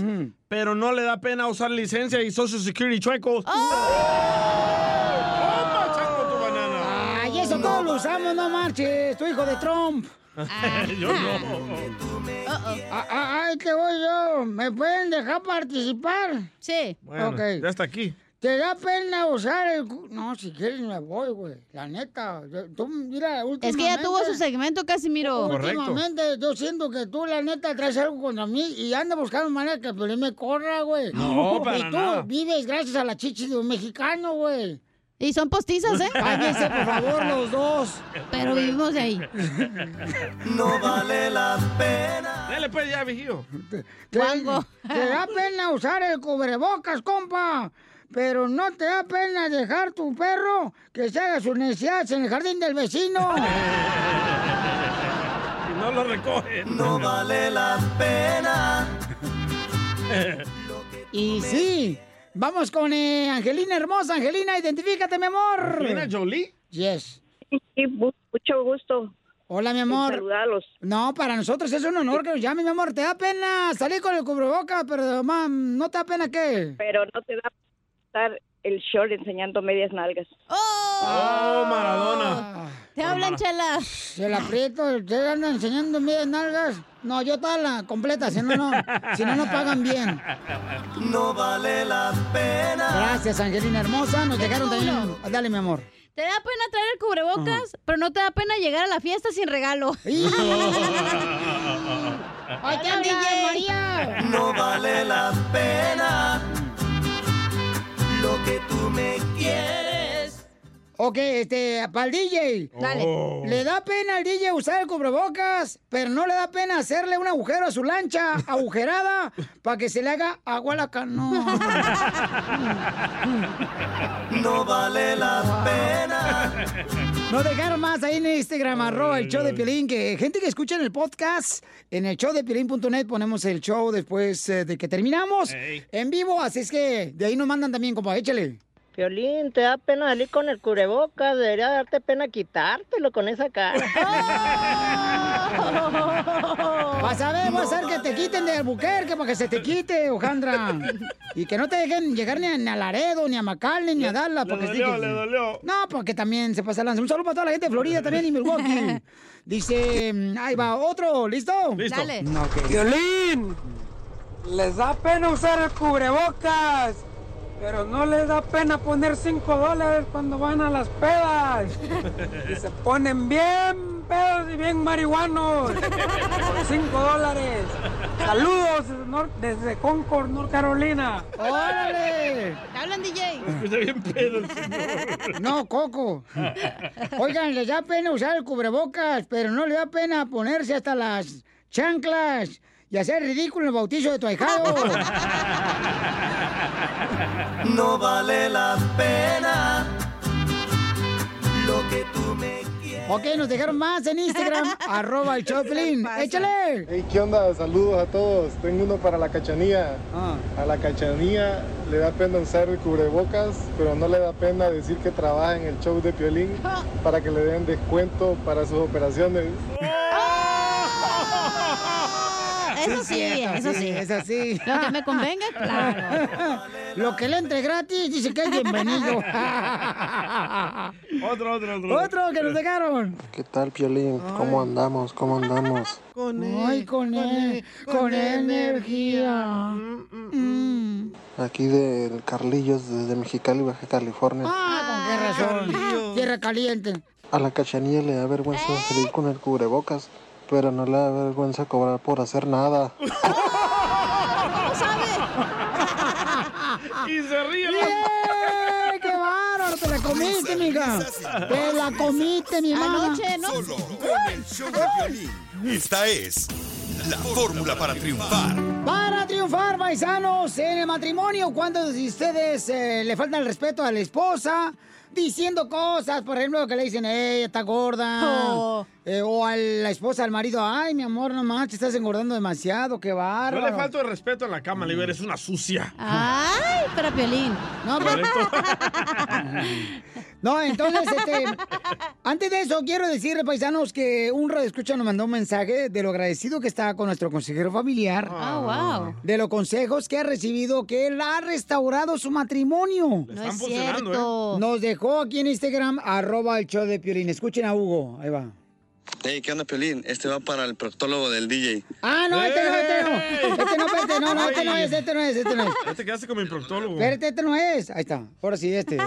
pero no le da pena usar licencia y Social Security chuecos. ¡Toma, chango, tu banana! Ay, eso todos lo usamos, no marches. Tu hijo de Trump. Yo no. Ah, Ay, que voy yo. ¿Me pueden dejar participar? Sí. Bueno, ya está aquí. ¿Te da pena usar el... cu- No, si quieres me voy, güey. La neta. Tú, mira, últimamente... Es que ya tuvo su segmento, Casimiro. Últimamente yo siento que tú, la neta, traes algo contra mí y anda buscando manera que Pelín me corra, güey. No, para Y tú nada. vives gracias a la chichi de un mexicano, güey. Y son postizas, ¿eh? Cállense, por favor, los dos. Pero vivimos de ahí. No vale la pena. Dale pues ya, vigío. Te, te da pena usar el cubrebocas, compa. Pero no te da pena dejar tu perro que se haga sus necesidades en el jardín del vecino. Y no lo recogen. No vale la pena. Y sí, vamos con eh, Angelina hermosa. Angelina, identifícate, mi amor. ¿Angelina Jolie? Yes. Sí, mucho gusto. Hola, mi amor. saludarlos. No, para nosotros es un honor que nos llame, mi amor. ¿Te da pena salir con el cubrebocas? Pero, mam, ¿no te da pena qué? Pero no te da estar el short enseñando medias nalgas. ¡Oh, Maradona! Te hablan, chela. Se la aprieto, ¿usted anda enseñando medias nalgas? No, yo toda la completa, si no, no, si no, no pagan bien. No vale la pena. Gracias, Angelina hermosa. Nos dejaron también. Dale, mi amor. Te da pena traer el cubrebocas, pero no te da pena llegar a la fiesta sin regalo. ¡Ahí está DJ María! No vale la pena que tú me quieres. Ok, este, para el DJ. Dale. Oh. Le da pena al DJ usar el cubrebocas, pero no le da pena hacerle un agujero a su lancha agujerada para que se le haga agua a la canoa. No vale la pena. Nos dejaron más ahí en Instagram, arroba el show de Piolín, que gente que escucha en el podcast, en el show de Piolín.net ponemos el show después eh, de que terminamos en vivo, así es que de ahí nos mandan también, compa, échale. Piolín, te da pena salir con el cubrebocas, debería darte pena quitártelo con esa cara. Vas a ver, vas a hacer que te quiten de Albuquerque para que se te quite, Ojandra. Y que no te dejen llegar ni a, ni a Laredo, ni a McAllen, ni a Dallas. le porque sí dolió, que- le dolió. No, porque también se pasa lanza. Un saludo para toda la gente de Florida también y Milwaukee. Dice, mm, ahí va, otro, ¿listo? Listo. Dale. Violín, les da pena usar el cubrebocas, pero no les da pena poner 5 dólares cuando van a las pedas. Y se ponen bien pedos y bien marihuanos. Por 5 dólares. Saludos desde, Concord, North Carolina. ¡Órale! ¿Te hablan, DJ? Escucha bien pedo el señor. No, Coco. Oigan, les da pena usar el cubrebocas, pero no le da pena ponerse hasta las chanclas y hacer ridículo el bautizo de tu ahijado. No vale la pena lo que tú me ok, nos dejaron más en Instagram, arroba el Choplin. ¡Échale! Hey, ¿qué onda? Saludos a todos. Tengo uno para la cachanía. A la cachanía le da pena usar el cubrebocas, pero no le da pena decir que trabaja en el show de Piolín para que le den descuento para sus operaciones. Eso sí, eso sí. Es así. Lo que me convenga, claro. Lo que le entre gratis dice que es bienvenido. Otro, otro, otro. Otro que nos dejaron. ¿Qué tal, Piolín? ¿Cómo andamos? ¿Cómo andamos? Ay, con él, con energía. Mm. Aquí del Carlillos, desde Mexicali, Baja California. Ah, con qué razón. Tierra caliente. A la cachanilla le da vergüenza salir con el cubrebocas, pero no le da vergüenza cobrar por hacer nada. Y se ríe. ¡Qué bárbaro! Te la comiste, mija. Te la comiste, mi mamá. Anoche, ¿no? Solo con el show de. Esta es la fórmula para triunfar. Para triunfar, paisanos, en el matrimonio, ¿cuántos de ustedes eh, le faltan el respeto a la esposa? Diciendo cosas, por ejemplo, que le dicen, ella está gorda. Oh. Eh, o a la esposa, al marido, ay, mi amor, no manches, estás engordando demasiado, qué No bárbaro. le falto el respeto en la cama, le digo, eres una sucia. Ay, pero Piolín. No, pero- No, entonces, este, antes de eso, quiero decirle, paisanos, que un radio escucha nos mandó un mensaje de lo agradecido que está con nuestro consejero familiar. Ah, wow. De los consejos que ha recibido, que él ha restaurado su matrimonio. No es cierto. Nos dejó aquí en Instagram, arroba el show de Piolín. Escuchen a Hugo, ahí va. Hey, ¿qué onda, Piolín? Este va para el proctólogo del DJ. Ah, no, este no, este no. Este no, espérate, no, no, este no es, este no es, este no es. Ya te quedaste con mi proctólogo. Espérate, este no es. Ahí está. Ahora sí, este.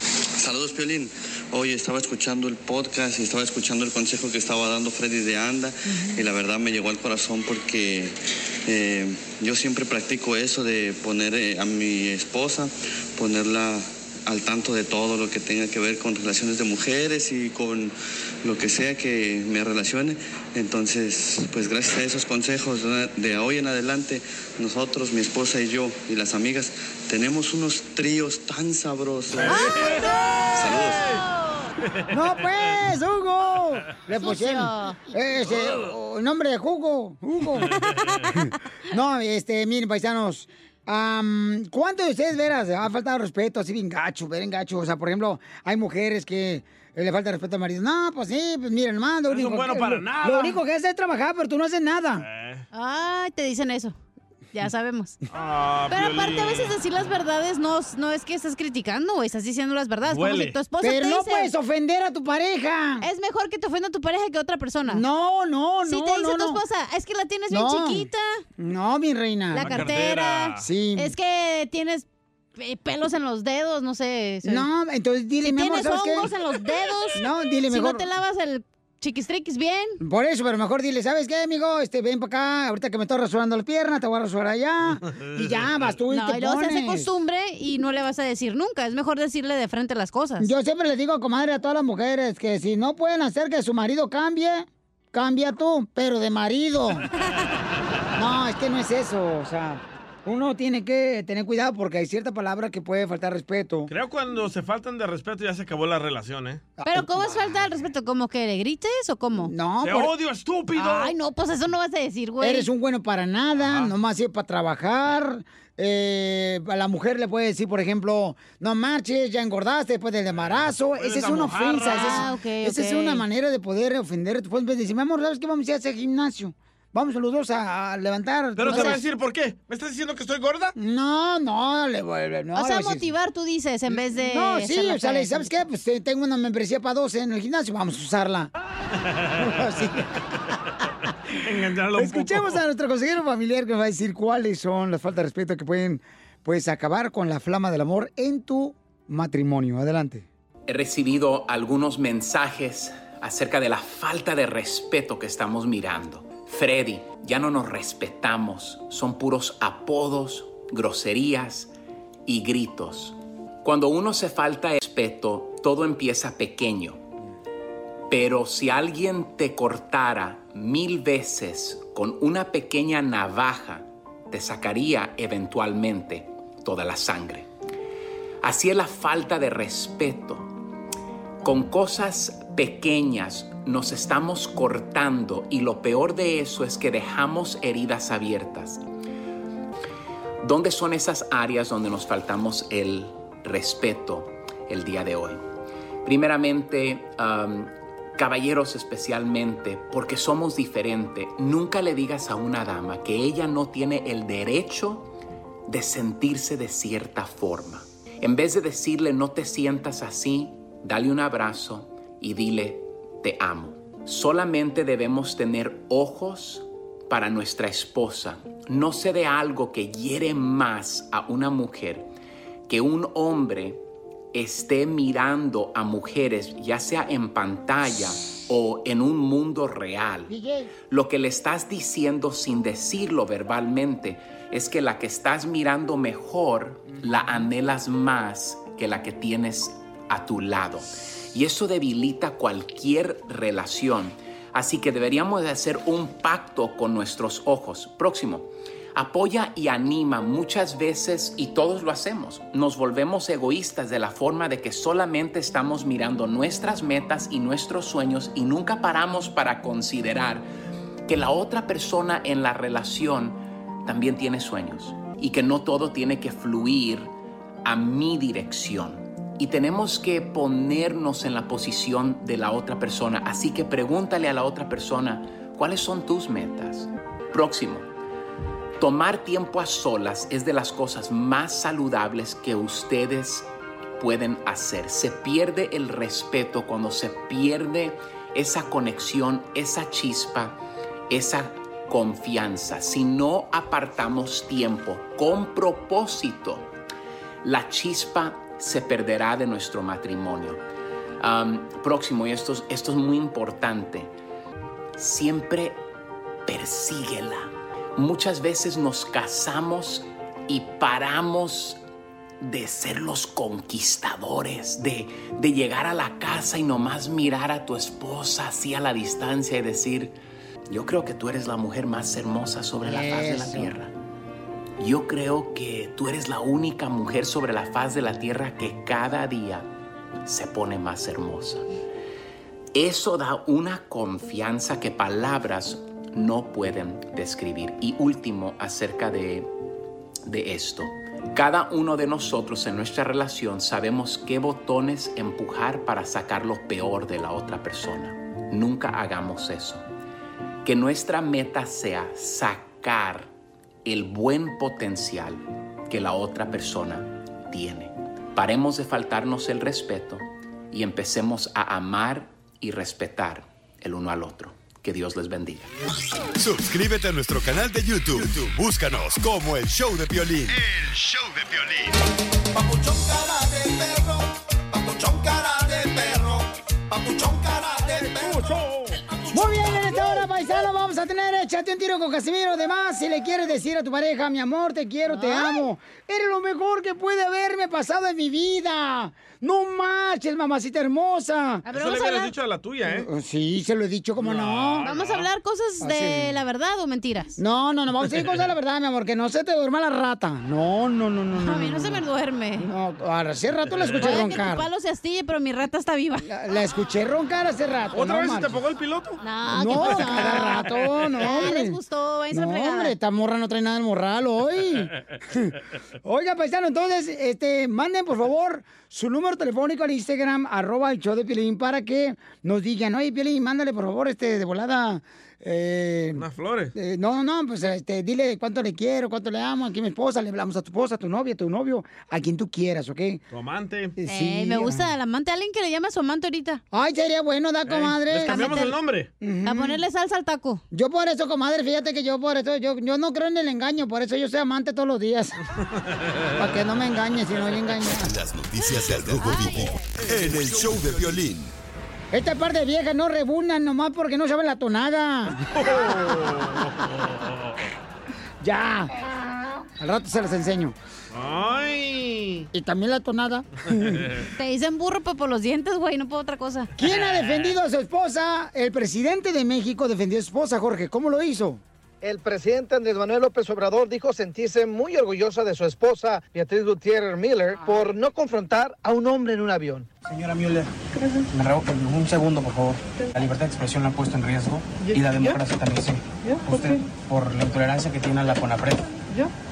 Saludos, Piolín. Hoy estaba escuchando el podcast y estaba escuchando el consejo que estaba dando Freddy de Anda y la verdad me llegó al corazón porque eh, yo siempre practico eso de poner eh, a mi esposa, ponerla al tanto de todo lo que tenga que ver con relaciones de mujeres y con lo que sea que me relacione. Entonces, pues gracias a esos consejos de- hoy en adelante, nosotros, mi esposa y yo y las amigas, tenemos unos tríos tan sabrosos. Saludos. No, pues, Hugo. Le pusieron ese, o- nombre de jugo, Hugo. No, este, miren, paisanos. Am, ¿Cuánto de ustedes, veras, ha faltado respeto, así bien gacho, bien gacho? O sea, por ejemplo, hay mujeres que eh, le falta respeto al marido. No, pues sí, pues miren, hermano. Lo No son único buenos que- para lo- nada. Lo único que haces es trabajar, pero tú no haces nada. Ay, te dicen eso. Ya sabemos. Ah, Pero Piolín. aparte, a veces decir las verdades no, no es que estás criticando, güey, estás diciendo las verdades. Como Duele. si tu esposa Pero te no dice- puedes ofender a tu pareja. Es mejor que te ofenda tu pareja que otra persona. No, no, Si no, te dice no, tu no. esposa, es que la tienes No. bien chiquita, No, mi reina. la, cartera. Sí. Es que tienes eh, pelos en los dedos, no sé. No, entonces dile, si mi amor, tienes ¿sabes qué? hongos en los dedos. No, dile Si mejor. no te lavas el chiquistriquis bien. Por eso, pero mejor dile, ¿sabes qué, amigo? Este, ven para acá, ahorita que me estoy rasurando las piernas, te voy a rasurar allá. Y ya, vas tú y No, te y luego se hace pones. costumbre y no le vas a decir nunca. Es mejor decirle de frente las cosas. Yo siempre les digo, comadre, a todas las mujeres que si no pueden hacer que su marido cambie, cambia tú, pero de marido. No, es que no es eso, o sea, uno tiene que tener cuidado porque hay cierta palabra que puede faltar respeto. Creo cuando se faltan de respeto ya se acabó la relación, ¿eh? Pero ¿cómo es falta de respeto? ¿Como que le grites o cómo? No, ¡Te por- odio, estúpido! Ay, no, pues eso no vas a decir, güey. Eres un bueno para nada, nomás sirve para trabajar. Eh, a la mujer le puede decir, por ejemplo, no marches, ya engordaste después del embarazo. Esa es a una mojarra. ofensa. Esa es, Ah, ok, esa es una manera de poder ofender. Después de decir, mi amor, ¿sabes qué? Vamos a ir a hacer gimnasio. Vamos los dos a, a levantar. Pero te va a decir por qué. ¿Me estás diciendo que estoy gorda? No, no, le voy no, o sea, motivar, tú dices, en vez de. No, sí, o sea, le ¿sabes qué? Pues eh, tengo una membresía para 12 en el gimnasio, vamos a usarla. Así. Engañarlo un Escuchemos poco. a nuestro consejero familiar que nos va a decir cuáles son las faltas de respeto que pueden pues acabar con la flama del amor en tu matrimonio. Adelante. He recibido algunos mensajes acerca de la falta de respeto que estamos mirando. Freddy, ya no nos respetamos, son puros apodos, groserías y gritos. Cuando uno se falta respeto, todo empieza pequeño. Pero si alguien te cortara mil veces con una pequeña navaja, te sacaría eventualmente toda la sangre. Así es la falta de respeto. Con cosas pequeñas nos estamos cortando y lo peor de eso es que dejamos heridas abiertas. ¿Dónde son esas áreas donde nos faltamos el respeto el día de hoy? Primeramente, caballeros especialmente, porque somos diferentes, nunca le digas a una dama que ella no tiene el derecho de sentirse de cierta forma. En vez de decirle no te sientas así, dale un abrazo y dile te amo. Solamente debemos tener ojos para nuestra esposa. No se dé algo que hiere más a una mujer que un hombre esté mirando a mujeres, ya sea en pantalla o en un mundo real. Lo que le estás diciendo sin decirlo verbalmente es que la que estás mirando mejor la anhelas más que la que tienes a tu lado. Y eso debilita cualquier relación. Así que deberíamos de hacer un pacto con nuestros ojos. Próximo. Apoya y anima muchas veces y todos lo hacemos. Nos volvemos egoístas de la forma de que solamente estamos mirando nuestras metas y nuestros sueños y nunca paramos para considerar que la otra persona en la relación también tiene sueños y que no todo tiene que fluir a mi dirección. Y tenemos que ponernos en la posición de la otra persona. Así que pregúntale a la otra persona, ¿cuáles son tus metas? Próximo. Tomar tiempo a solas es de las cosas más saludables que ustedes pueden hacer. Se pierde el respeto cuando se pierde esa conexión, esa chispa, esa confianza. Si no apartamos tiempo con propósito, la chispa se perderá de nuestro matrimonio. Próximo, y esto, es- esto es muy importante, siempre persíguela. Muchas veces nos casamos y paramos de ser los conquistadores, de, de llegar a la casa y nomás mirar a tu esposa así a la distancia y decir, yo creo que tú eres la mujer más hermosa sobre la faz de la tierra. Yo creo que tú eres la única mujer sobre la faz de la tierra que cada día se pone más hermosa. Eso da una confianza que palabras no pueden describir. Y último, acerca de, de esto. Cada uno de nosotros en nuestra relación sabemos qué botones empujar para sacar lo peor de la otra persona. Nunca hagamos eso. Que nuestra meta sea sacar el buen potencial que la otra persona tiene. Paremos de faltarnos el respeto y empecemos a amar y respetar el uno al otro. Que Dios les bendiga. Suscríbete a nuestro canal de YouTube. YouTube, Búscanos como el show de violín. El show de violín. Papuchón cara de perro, papuchón cara de perro, papuchón cara de perro. Muy bien, en esta hora, paisano, vamos a tener Échate un tiro con Casimiro. Además, si le quieres decir a tu pareja, mi amor, te quiero, te amo. Eres lo mejor que puede haberme pasado en mi vida. No marches, mamacita hermosa. Eso le hubieras dicho a la tuya, ¿eh? Sí, se lo he dicho, ¿cómo no? Vamos a hablar cosas de Así. la verdad o mentiras. No, no, no, vamos a decir cosas de la verdad, mi amor, que no se te duerma la rata. No, no, no, no. no A mí no se me duerme. No, hace rato la escuché Puede que tu roncar. palo se astille, pero mi rata está viva. La escuché roncar hace rato. ¿Otra no vez se te apagó el piloto? No, No, ¿qué pasó? cada rato, no, Ya les gustó, a No, fregar. hombre, esta morra no trae nada en morral hoy. Oiga, paisano, entonces, este, manden por favor su número telefónico al Instagram, arroba el show de Piolín, para que nos digan, oye, Piolín, mándale por favor, este, de volada. Eh, Unas flores. eh, no, no, pues este, dile cuánto le quiero, cuánto le amo, aquí a mi esposa, le hablamos a tu esposa, a tu novia, a tu novio, a quien tú quieras, ¿ok? Tu amante. Eh, me gusta el amante, alguien que le llame a su amante ahorita. Ay, sería bueno, da, comadre. les cambiamos el nombre. A ponerle salsa al taco. Yo por eso, comadre, fíjate que yo por eso, yo, yo no creo en el engaño, por eso yo soy amante todos los días. Para que no me engañe, si no le engaña. Las noticias del Rojo Vivo en el show de violín. Esta parte de viejas no rebunan nomás porque no saben la tonada. ya. Al rato se las enseño. Ay. Y también la tonada. Te dicen burro pero por los dientes, güey, no por otra cosa. ¿Quién ha defendido a su esposa? El presidente de México defendió a su esposa, Jorge. ¿Cómo lo hizo? El presidente Andrés Manuel López Obrador dijo sentirse muy orgullosa de su esposa, Beatriz Gutiérrez Miller, por no confrontar a un hombre en un avión. Señora Müller, me por un segundo, por favor. La libertad de expresión la ha puesto en riesgo y la democracia también sí. Usted, por la intolerancia que tiene a la CONAPRED.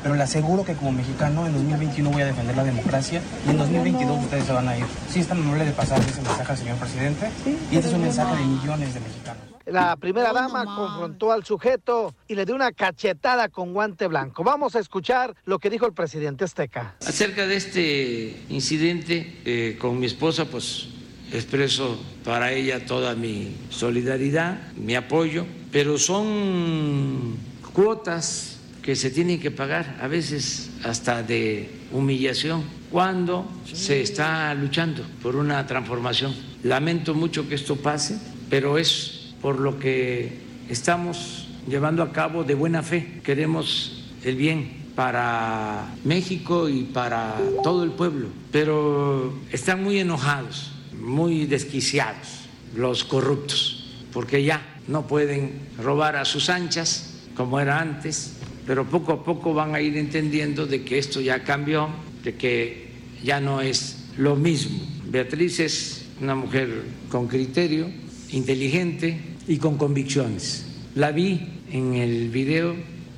Pero le aseguro que como mexicano en 2021 voy a defender la democracia y en 2022 ustedes se van a ir. Sí, es tan amable de pasar ese mensaje al señor presidente y este es un mensaje de millones de mexicanos. La primera dama confrontó al sujeto y le dio una cachetada con guante blanco. Vamos a escuchar lo que dijo el presidente Azteca. Acerca de este incidente eh, con mi esposa, pues expreso para ella toda mi solidaridad, mi apoyo, pero son cuotas que se tienen que pagar, a veces hasta de humillación, cuando se está luchando por una transformación. Lamento mucho que esto pase, pero es por lo que estamos llevando a cabo de buena fe. Queremos el bien para México y para todo el pueblo, pero están muy enojados, muy desquiciados los corruptos, porque ya no pueden robar a sus anchas como era antes, pero poco a poco van a ir entendiendo de que esto ya cambió, de que ya no es lo mismo. Beatriz es una mujer con criterio, inteligente y con convicciones. La vi en el video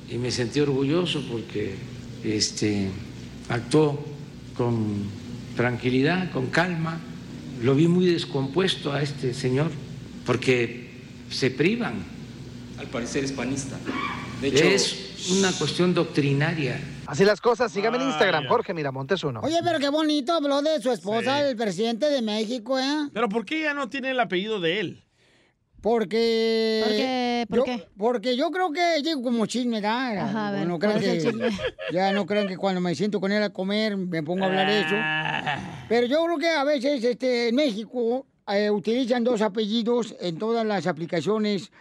y me sentí orgulloso porque este, actuó con tranquilidad, con calma. Lo vi muy descompuesto a este señor porque se privan. Al parecer es panista. De hecho, Es una cuestión doctrinaria. Así las cosas, sígame en Instagram, Jorge Miramontes uno. Oye, pero qué bonito habló de su esposa, el presidente de México, ¿eh? Pero ¿por qué ya no tiene el apellido de él? Porque. ¿Por qué? ¿Por yo- qué? Porque yo creo que llega como chisme, ¿da? Ajá, a ver, no ¿cuál crean que, ya no crean que cuando me siento con él a comer me pongo a hablar de eso. Ah. Pero yo creo que a veces este, en México eh, utilizan dos apellidos en todas las aplicaciones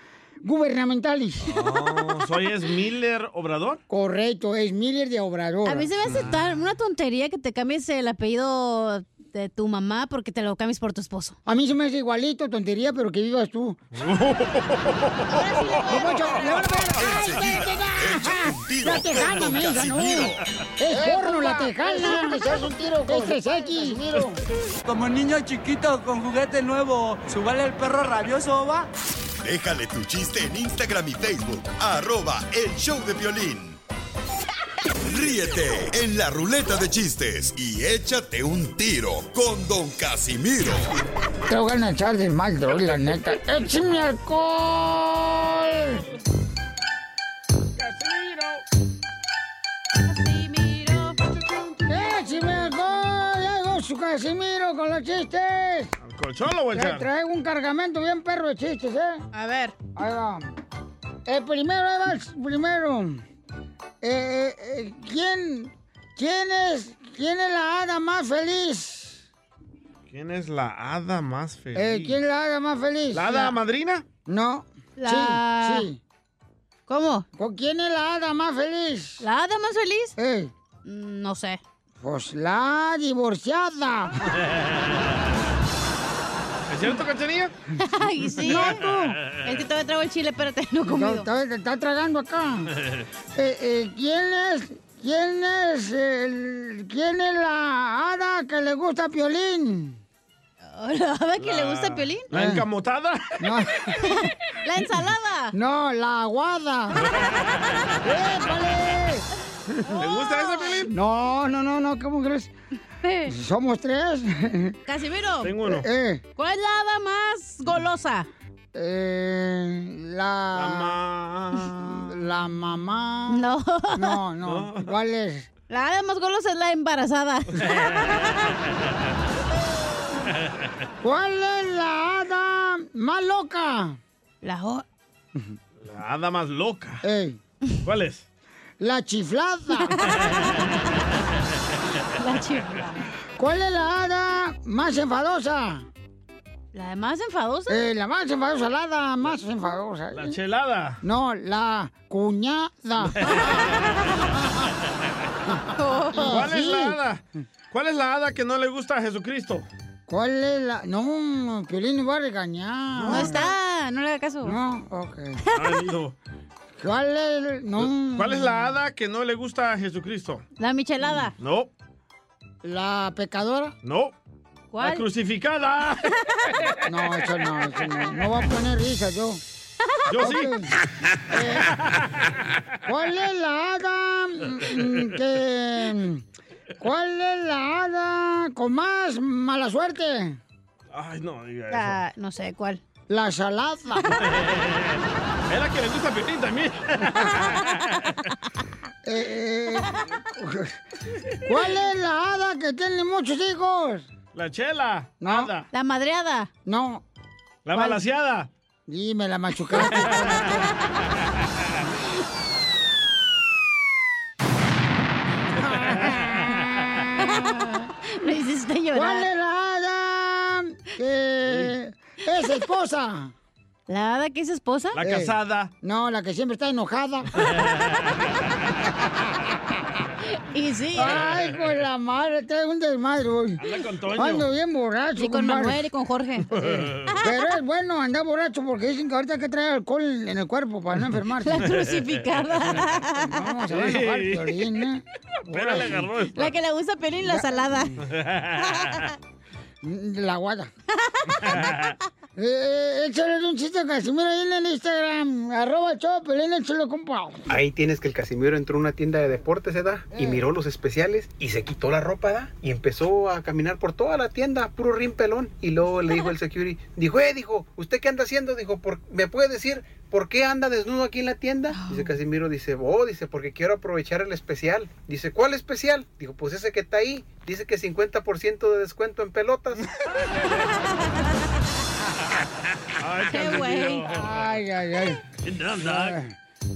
gubernamentales. Oh, ¿Soy es Miller Obrador? Correcto, es Miller de Obrador. A mí se me hace tan una tontería que te cambies el apellido de tu mamá porque te lo cambies por tu esposo. A mí se me hace igualito, tontería, pero que vivas tú. La tejana, me hija, no. Es porno, la tejana. Que se hace un tiro con Este es X. Como niño chiquito con juguete nuevo, ¿subale el perro rabioso, va? Déjale tu chiste en Instagram y Facebook, arroba el show de violín. Ríete en la ruleta de chistes y échate un tiro con Don Casimiro. Te voy a echar de mal, droga, la neta. ¡Échame alcohol! ¡Échame alcohol! ¡Ya llegó su Casimiro con los chistes! ¿Colchón lo voy a traigo un cargamento bien perro de chistes, ¿eh? A ver. Ahí va. El primero, ahí va el primero. Eh, eh, eh, ¿quién, quién, es, ¿Quién es la hada más feliz? ¿Quién es la hada más feliz? Eh, ¿Quién es la hada más feliz? ¿La hada madrina? No. La- Sí, sí. ¿Cómo? ¿Con quién es la hada más feliz? ¿La hada más feliz? Eh. No sé. Pues la divorciada. ¿Es cierto, Cachanilla? Ay, sí. No, tú. Es que todavía traigo el chile, espérate, no he comido. Está, está- está tragando acá. Eh, eh, ¿Quién es? ¿Quién es el, quién es la hada que le gusta a Piolín? ¿La hada que le gusta a Piolín? ¿La encamotada? No. ¡La ensalada! No, la aguada. ¡Épale! ¿Le gusta esa, Piolín? No, no, no, no, ¿cómo crees? Somos tres. Casimiro. Tengo uno. Eh, ¿Cuál es la hada más golosa? eh, la... La mamá. No. No, no. ¿Cuál es? La hada más golosa es la embarazada. ¿Cuál es la hada más loca? La La hada más loca. Ey, ¿Cuál es? la chiflada. La chifla. ¿Cuál es la hada más enfadosa? ¿La más enfadosa? Eh, la más enfadosa, la hada más enfadosa. La chelada. No, la cuñada. ¿Cuál es la hada? ¿Cuál es la hada que no le gusta a Jesucristo? ¿Cuál es la...? No, Piolín me va a regañar. No está, no le haga caso. No, ok. Ay, no. ¿Cuál es...? No. ¿Cuál es la hada que no le gusta a Jesucristo? La michelada. No, ¿La pecadora? no. ¿Cuál? La crucificada. No, eso no, eso no. No va a poner risa yo. Yo sí. Eh, ¿Cuál es la hada mm, que... ¿Cuál es la hada con más mala suerte? Ay, no, diga eso. La- no sé cuál. La salada. Es la que le gusta a Piolín también. Eh, eh, ¿Cuál es la hada que tiene muchos hijos? La chela. No. Hada. La madreada. No. La ¿Cuál? balaseada. Dime, la machucaste. Me hiciste llorar. ¿Cuál es la hada que es esposa? ¿La hada que es esposa? La Eh. casada. No, la que siempre está enojada. Y sí. Ay, con la madre, traigo un desmadre hoy. Anda con Toño. Ando bien borracho. Y con compadre. Manuel y con Jorge. Pero es bueno andar borracho porque dicen que ahorita hay que traer alcohol en el cuerpo para no enfermarse. La crucificada. No, se va a enojar el Piolín, ¿eh? Pero le agarró esta. La que le gusta Pelín, la salada. La guada. Eh, eh, échale un chiste a Casimiro ahí en el Instagram. Arroba el show, Pelín, échale, compa. Ahí tienes que el Casimiro entró a una tienda de deportes, ¿verdad? Y Eh. miró los especiales y se quitó la ropa, ¿verdad? Y empezó a caminar por toda la tienda, puro rin pelón. Y luego le dijo el security, dijo, eh, dijo, ¿usted qué anda haciendo? Dijo, "¿Por- ¿me puede decir por qué anda desnudo aquí en la tienda? Dice Casimiro, dice, oh, dice, porque quiero aprovechar el especial. Dice, ¿cuál especial? Dijo, pues ese que está ahí. Dice que 50% de descuento en pelotas. Ay, Qué güey. Ay, ay, ay. No, no.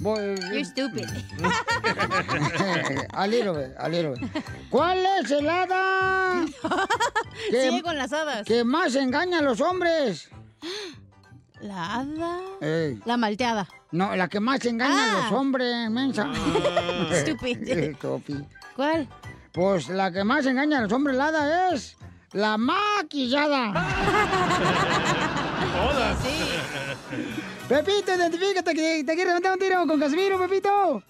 Voy- You're stupid. a little bit, a little bit. ¿Cuál es el hada Sigue con las hadas. que más engaña a los hombres? La hada. Ey, La malteada. no, la que más engaña a Ah. los hombres, mensa. Stupid. Estúpido. ¿Cuál? Pues la que más engaña a los hombres, la hada es la maquillada. Todas. Pepito, identifícate que te quiere levantar un tiro con Casimiro, Pepito.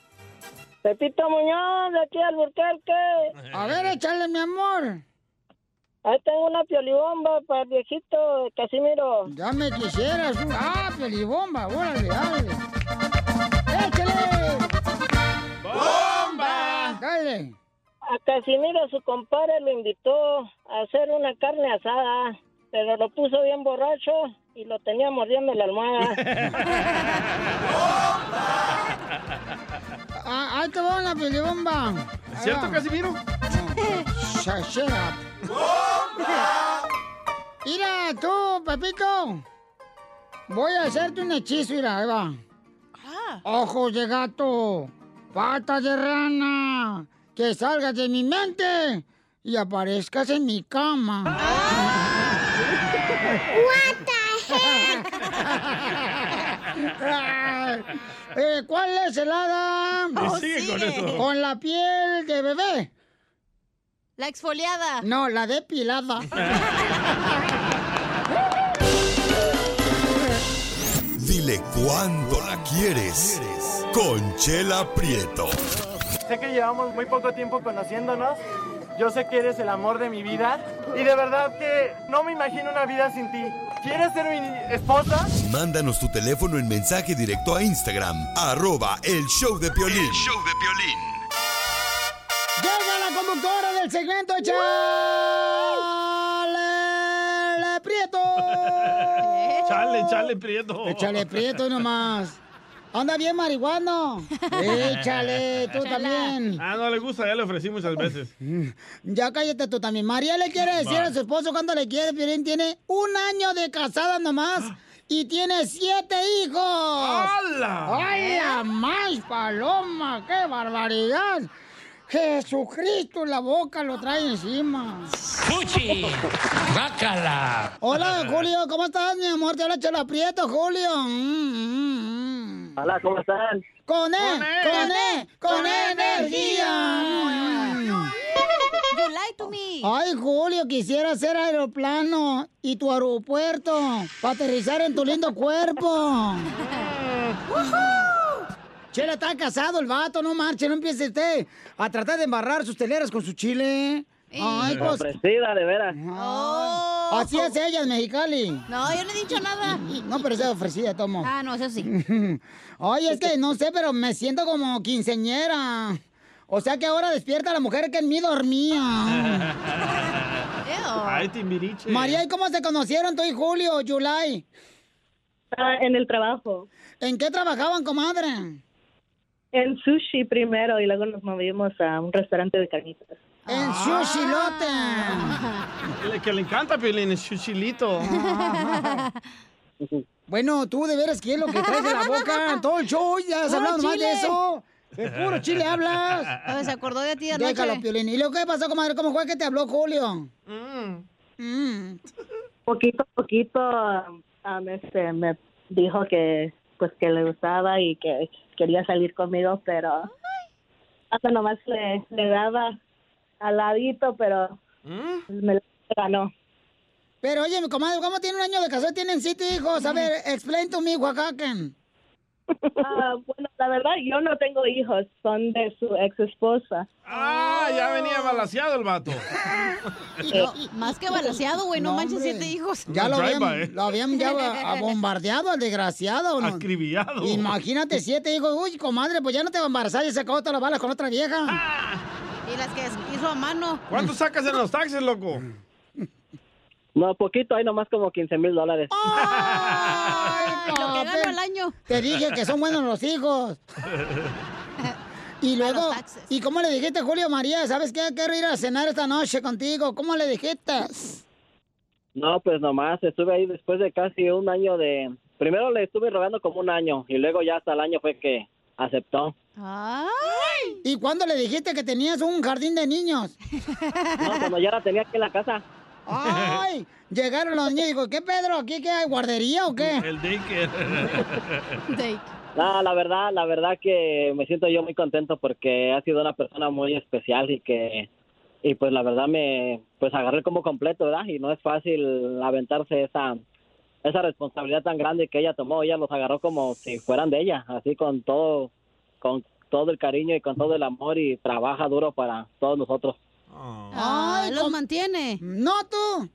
Pepito Muñoz, de aquí al Burquerque. A ver, échale, mi amor. Ahí tengo una piolibomba para el viejito Casimiro. Ya me quisieras. Ah, pelibomba, órale, dale. ¡Échale! ¡Bomba! Dale. A Casimiro su compadre lo invitó a hacer una carne asada, pero lo puso bien borracho y lo tenía mordiendo la almohada. Ah, ahí te va una pelibomba. ¿Es cierto, Casimiro? Shut, shut up. Mira, tú, Pepito. Voy a hacerte un hechizo, mira, ahí va. Ojos de gato, patas de rana, que salgas de mi mente y aparezcas en mi cama. What eh, ¿Cuál es el hada? Y sigue con eso. Con la piel de bebé. La exfoliada. No, la depilada. Dile cuándo la quieres. Conchela Prieto. Sé que llevamos muy poco tiempo conociéndonos. Yo sé que eres el amor de mi vida. Y de verdad que no me imagino una vida sin ti. ¿Quieres ser mi esposa? Mándanos tu teléfono en mensaje directo a Instagram, arroba el show de Piolín. Llega la conductora del segmento Échale Prieto. Chale, chale, prieto. Échale Prieto nomás. Anda bien marihuano. Échale, tú también. Ah, no le gusta, ya le ofrecí muchas veces. Ya cállate tú también. María le quiere decir Va. a su esposo cuando le quiere. Piolín tiene un año de casada nomás y tiene siete hijos. ¡Hala! ¡Hala más, paloma! ¡Qué barbaridad! Jesucristo, la boca lo trae encima. ¡Fuchi! ¡Bácala! Hola, Julio, ¿cómo estás, mi amor? Te habla Chela Prieto, Julio. Mm, mm, mm. Hola, ¿cómo están? Con E, con E, con energía. You lie to me. Ay, Julio, quisiera ser aeroplano y tu aeropuerto para aterrizar en tu lindo cuerpo. Chela, está casado el vato, no marche, no empiece usted a tratar de embarrar sus teleras con su chile. Ay, pues. Ofrecida, de veras. Así es ella, en Mexicali. No, yo no he dicho nada. No, pero es ofrecida, tomo. Ah, no, eso sí. Ay, es que no sé, pero me siento como quinceñera. O sea que ahora despierta la mujer que en mí dormía. Ay, Timbiriche. María, ¿y cómo se conocieron tú y Julio, Yulai? en el trabajo. ¿En qué trabajaban, comadre? En sushi primero y luego nos movimos a un restaurante de carnitas. En Sushilote. El que le encanta, Piolín, es chuchilito. Bueno, tú de veras, ¿qué es lo que traes de la boca? Todo el show, ya has hablado más de eso. De puro chile hablas. Se acordó de ti anoche. Déjalo, Piolín. ¿Y luego qué pasó, comadre? ¿Cómo fue que te habló Julio? Mm. Poquito a poquito um, este, me dijo que pues que le gustaba y que quería salir conmigo, pero hasta nomás le, le daba al ladito, pero me la ganó. Pero oye, mi comadre, ¿cómo tiene un año de casado? Tienen siete hijos. A ver, explain to me, Oaxacan. Ah, bueno, la verdad yo no tengo hijos, son de su ex esposa. Ah, ya venía balaseado el vato. No, más que balanceado, güey, no, manches siete hijos. Ya lo habían, ¿eh? lo habían ya bombardeado al desgraciado. ¿no? Acribillado. Imagínate siete hijos. Uy, comadre, pues ya no te va a embarazar y se acabó todas las balas con otra vieja. Y las que hizo a mano. ¿Cuánto sacas en los taxis, loco? No, poquito, hay nomás como 15 mil dólares. Lo que gano al año. Te dije que son buenos los hijos. Y luego, ¿y cómo le dijiste, Julio María? ¿Sabes qué? Quiero ir a cenar esta noche contigo. ¿Cómo le dijiste? No, pues nomás estuve ahí después de casi un año de... Primero le estuve rogando como un año y luego ya hasta el año fue que aceptó. ¿Y cuándo le dijiste que tenías un jardín de niños? No, cuando ya la tenía aquí en la casa. ¡Ay! Llegaron los niños y digo, ¿qué Pedro? ¿Aquí qué hay? ¿Guardería o qué? El daycare. No, la verdad, la verdad que me siento yo muy contento porque ha sido una persona muy especial y que y pues la verdad me pues agarré como completo, ¿verdad? Y no es fácil aventarse esa esa responsabilidad tan grande que ella tomó, ella los agarró como si fueran de ella, así con todo con todo el cariño y con todo el amor y trabaja duro para todos nosotros. Ay, los mantiene. No tú.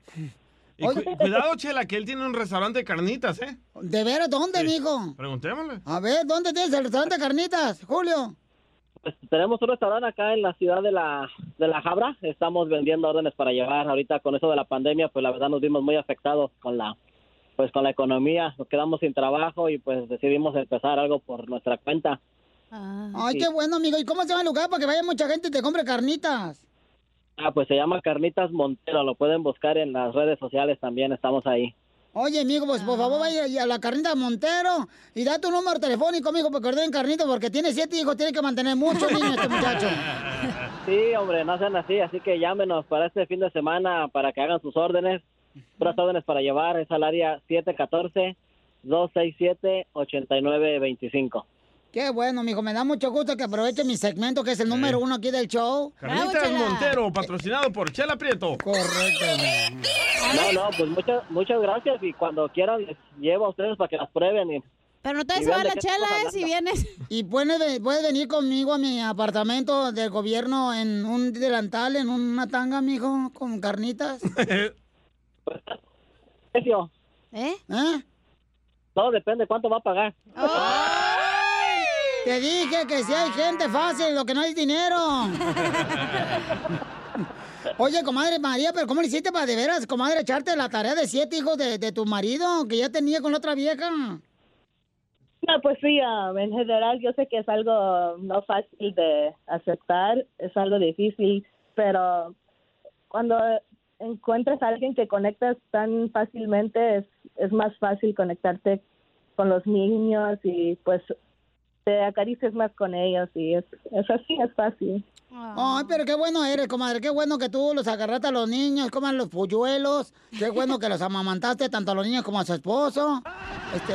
Y cu- cuidado, Chela, que él tiene un restaurante de carnitas, ¿eh? ¿De veras dónde, mijo? Preguntémosle. A ver, ¿dónde tienes el restaurante Carnitas, Julio? Pues tenemos un restaurante acá en la ciudad de la de la Jabra, estamos vendiendo órdenes para llevar. Ahorita con eso de la pandemia, pues la verdad nos vimos muy afectados con la pues con la economía, nos quedamos sin trabajo y pues decidimos empezar algo por nuestra cuenta. Ay, qué bueno, amigo. ¿Y cómo se llama el lugar para que vaya mucha gente y te compre carnitas? Ah, pues se llama Carnitas Montero, lo pueden buscar en las redes sociales también, estamos ahí. Oye, amigo, pues por favor vaya a la carnita Montero y da tu número telefónico, amigo, para que ordenen carnitas, porque tiene siete hijos, tiene que mantener muchos niños este muchacho. Sí, hombre, no sean así, así que llámenos para este fin de semana para que hagan sus órdenes, puras órdenes para llevar, es al área 267-8925. Qué bueno, mijo. Me da mucho gusto que aproveche mi segmento, que es el número uno aquí del show. Carnitas Montero, patrocinado por Chela Prieto. Correcto. No, no, pues muchas, muchas gracias y cuando quieran les llevo a ustedes para que las prueben. Y, Pero no te vas a la chela, eh, si vienes. Y puedes, puedes venir conmigo a mi apartamento del gobierno en un delantal, en una tanga, mijo, con carnitas. Precio. ¿Eh? ¿Eh? No, depende cuánto va a pagar. Te dije que si hay gente fácil, lo que no hay dinero. Oye, comadre María, pero ¿cómo le hiciste para de veras, comadre, echarte la tarea de siete hijos de, de tu marido que ya tenía con la otra vieja? No, pues sí, um, en general yo sé que es algo no fácil de aceptar, es algo difícil, pero cuando encuentras a alguien que conectas tan fácilmente, es, es más fácil conectarte con los niños y pues te acaricias más con ellos y es, es así, es fácil. Ay, pero qué bueno eres, comadre. Qué bueno que tú los agarraste a los niños, coman los polluelos. Qué bueno que los amamantaste tanto a los niños como a su esposo. Este.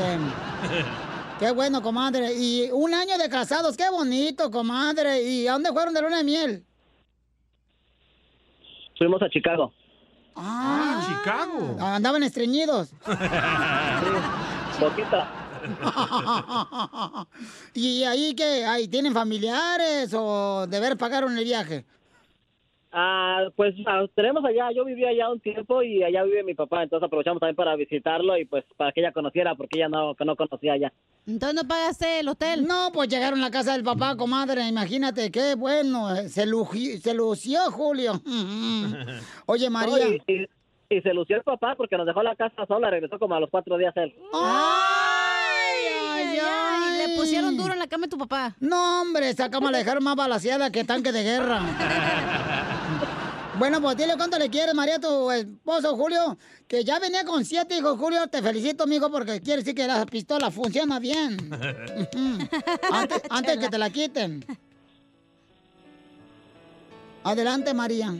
Qué bueno, comadre. Y un año de casados, qué bonito, comadre. ¿Y a dónde fueron de luna de miel? Fuimos a Chicago. Ah, Chicago. Andaban estreñidos. Poquita. ¿Y ahí qué? ¿Ahí tienen familiares o de ver pagaron el viaje? Ah, pues ah, tenemos allá, yo viví allá un tiempo y allá vive mi papá, entonces aprovechamos también para visitarlo y pues para que ella conociera, porque ella no, que no conocía allá. Entonces no pagaste el hotel. No, pues llegaron a la casa del papá, comadre. Imagínate, qué bueno. eh, Se, lució, Julio. Oye, María. No, y, y- y se lució el papá porque nos dejó la casa sola, regresó como a los cuatro días él. ¡Ay, ay, ay! Le pusieron duro en la cama a tu papá. No, hombre, esa cama la dejaron más balaseada que tanque de guerra. Bueno, pues dile cuánto le quieres, María, a tu esposo, Julio. Que ya venía con siete hijos, Julio. Te felicito, amigo, porque quiere decir que la pistola funciona bien. Antes, antes que te la quiten. Adelante, María.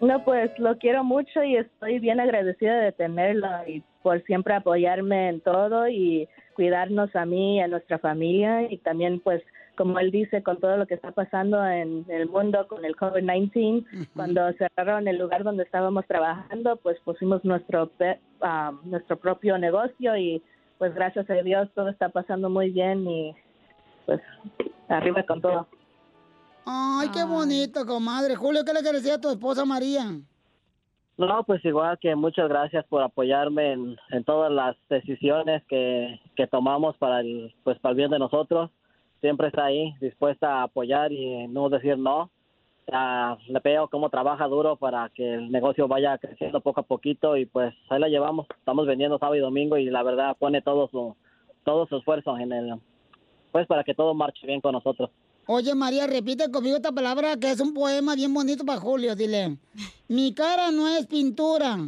No, pues lo quiero mucho y estoy bien agradecida de tenerlo y por siempre apoyarme en todo y cuidarnos a mí y a nuestra familia y también pues como él dice con todo lo que está pasando en el mundo con el COVID-19 cuando cerraron el lugar donde estábamos trabajando pues pusimos nuestro ah, nuestro propio negocio y pues gracias a Dios todo está pasando muy bien y pues arriba con todo. Ay, qué bonito, comadre. Julio, ¿qué le quieres decir a tu esposa, María? No, pues igual que muchas gracias por apoyarme en, en todas las decisiones que, que tomamos para el, pues para el bien de nosotros. Siempre está ahí, dispuesta a apoyar y no decir no. Ah, le veo cómo trabaja duro para que el negocio vaya creciendo poco a poquito y pues ahí la llevamos. Estamos vendiendo sábado y domingo y la verdad pone todo su todo su esfuerzo en el pues para que todo marche bien con nosotros. Oye, María, repite conmigo esta palabra que es un poema bien bonito para Julio. Dile, mi cara no es pintura.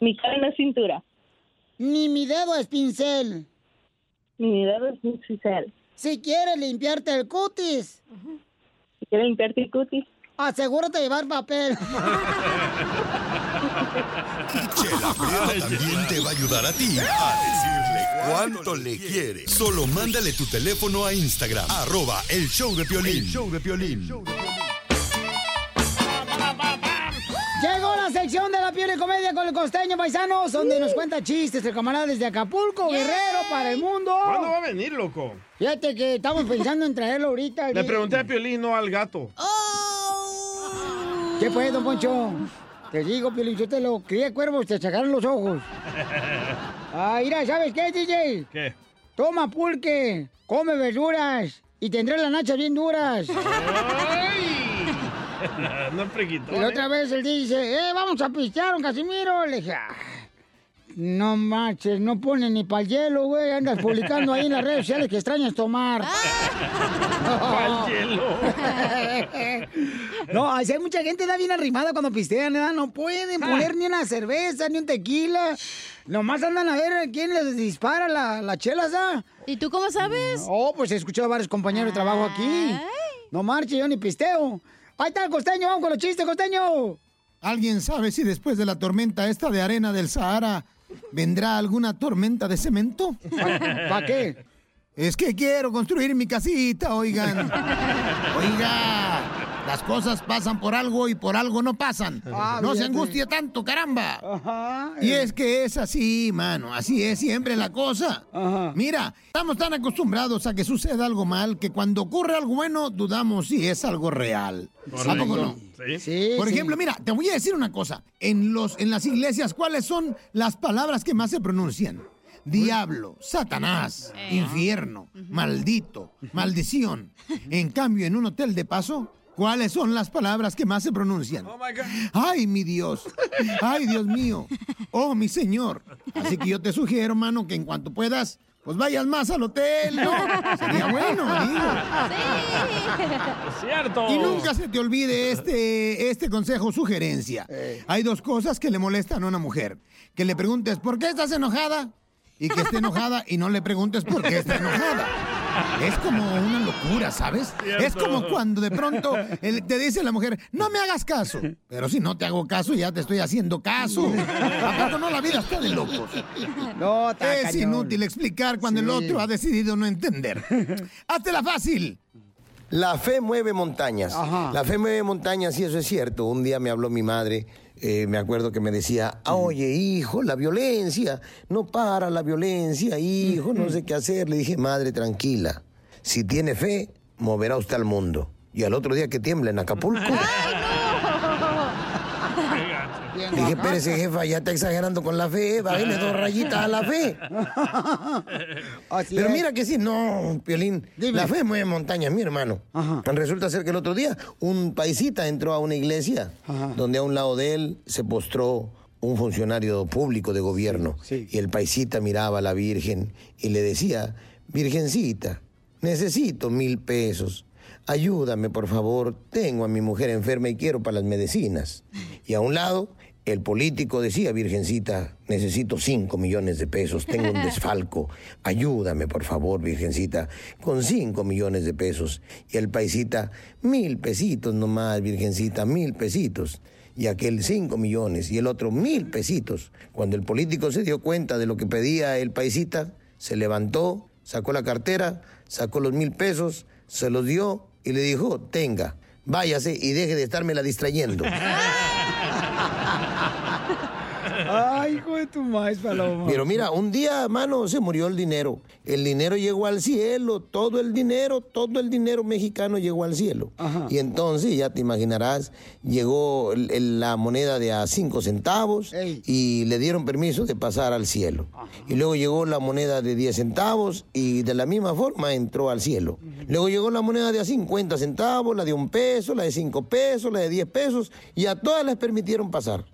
Mi cara no es cintura. Ni mi dedo es pincel. Ni mi dedo es pincel. Si quieres limpiarte el cutis. Si quieres limpiarte el cutis. Asegúrate de llevar papel. Chela Prieto también te va a ayudar a ti a decirle cuánto le quiere. Solo mándale tu teléfono a Instagram, arroba el show de Piolín. show de Piolín. Sección de la piel y comedia con el costeño paisanos, donde nos cuenta chistes el camarada desde Acapulco, Guerrero, para el mundo. ¿Cuándo va a venir, loco? Fíjate que estamos pensando en traerlo ahorita. Le pregunté a Piolín, no al gato. ¿Qué fue, don Poncho? Te digo, Piolín, yo te lo crié cuervos, te sacaron los ojos. Ah, mira, ¿sabes qué, DJ? ¿Qué? Toma pulque, come verduras y tendrás las nachas bien duras. no preguntó. Y la otra vez él dice, eh, vamos a pistear, don Casimiro. Le dije, "Ah, no manches, no pone ni para el hielo, güey. Andas publicando ahí en las redes sociales que extrañas tomar. Pa'l hielo. no, así hay mucha gente da bien arrimada cuando pistean, ¿verdad? No pueden poner ni una cerveza, ni un tequila. Nomás andan a ver quién les dispara la, la chela, ¿sabes? ¿Y tú cómo sabes? Oh, pues he escuchado a varios compañeros de trabajo aquí. No marche, yo ni pisteo. Ahí está el costeño, vamos con los chistes, costeño. ¿Alguien sabe si después de la tormenta esta de arena del Sahara ¿Vendrá alguna tormenta de cemento? ¿Para qué? Es que quiero construir mi casita, oigan. Oiga, las cosas pasan por algo y por algo no pasan. Ah, no se angustie tanto, caramba. Ajá. Y es que es así, mano. Así es siempre la cosa. Mira, estamos tan acostumbrados a que suceda algo mal que cuando ocurre algo bueno dudamos si es algo real. ¿A poco no? Sí. Por sí. ejemplo, mira, te voy a decir una cosa. En, los, en las iglesias, ¿cuáles son las palabras que más se pronuncian? Diablo, Satanás, infierno, maldito, maldición. En cambio, en un hotel de paso, ¿cuáles son las palabras que más se pronuncian? Ay, mi Dios. Ay, Dios mío. Oh, mi Señor. Así que yo te sugiero, hermano, que en cuanto puedas, pues vayas más al hotel, ¿no? Sería bueno, digo. Es cierto. Y nunca se te olvide este, este consejo o sugerencia. Hay dos cosas que le molestan a una mujer. Que le preguntes, ¿por qué estás enojada? Y que esté enojada y no le preguntes por qué está enojada. Es como una locura, ¿sabes? Cierto. Es como cuando de pronto el- te dice la mujer, no me hagas caso. Pero si no te hago caso, ya te estoy haciendo caso. ¿A poco no la vida está de locos? No, está Es cañón. inútil explicar cuando el otro ha decidido no entender. Hazte fácil. La fe mueve montañas. La fe mueve montañas y eso es cierto. Un día me habló mi madre, eh, me acuerdo que me decía, "Ah, oye hijo, la violencia, no para la violencia, hijo, no sé qué hacer. Le dije, madre, tranquila, si tiene fe, moverá usted al mundo. Y al otro día que tiembla en Acapulco. Dije, espérese, jefa, ya está exagerando con la fe, bájale dos rayitas a la fe. Pero es. mira que sí, no, Piolín, la fe mueve montañas, mi hermano. Resulta ser que el otro día un paisita entró a una iglesia donde a un lado de él se postró un funcionario público de gobierno. Y el paisita miraba a la Virgen y le decía, Virgencita, necesito mil pesos. Ayúdame, por favor. Tengo a mi mujer enferma y quiero para las medicinas. Y a un lado, el político decía, Virgencita, necesito cinco millones de pesos. Tengo un desfalco. Ayúdame, por favor, Virgencita, con cinco millones de pesos. Y el paisita, mil pesitos nomás, Virgencita, mil pesitos. Y aquel cinco millones y el otro mil pesitos. Cuando el político se dio cuenta de lo que pedía el paisita, se levantó, sacó la cartera, sacó los mil pesos, se los dio y le dijo, tenga, váyase y deje de estármela distrayendo. Ay, hijo de tu maíz, Paloma. Pero mira, un día, mano, se murió el dinero. El dinero llegó al cielo, todo el dinero, todo el dinero mexicano llegó al cielo. Y entonces, ya te imaginarás, llegó la moneda de a cinco centavos y le dieron permiso de pasar al cielo. Y luego llegó la moneda de 10 centavos y de la misma forma entró al cielo. Luego llegó la moneda de a 50 centavos, la de un peso, la de 5 pesos, la de 10 pesos y a todas les permitieron pasar.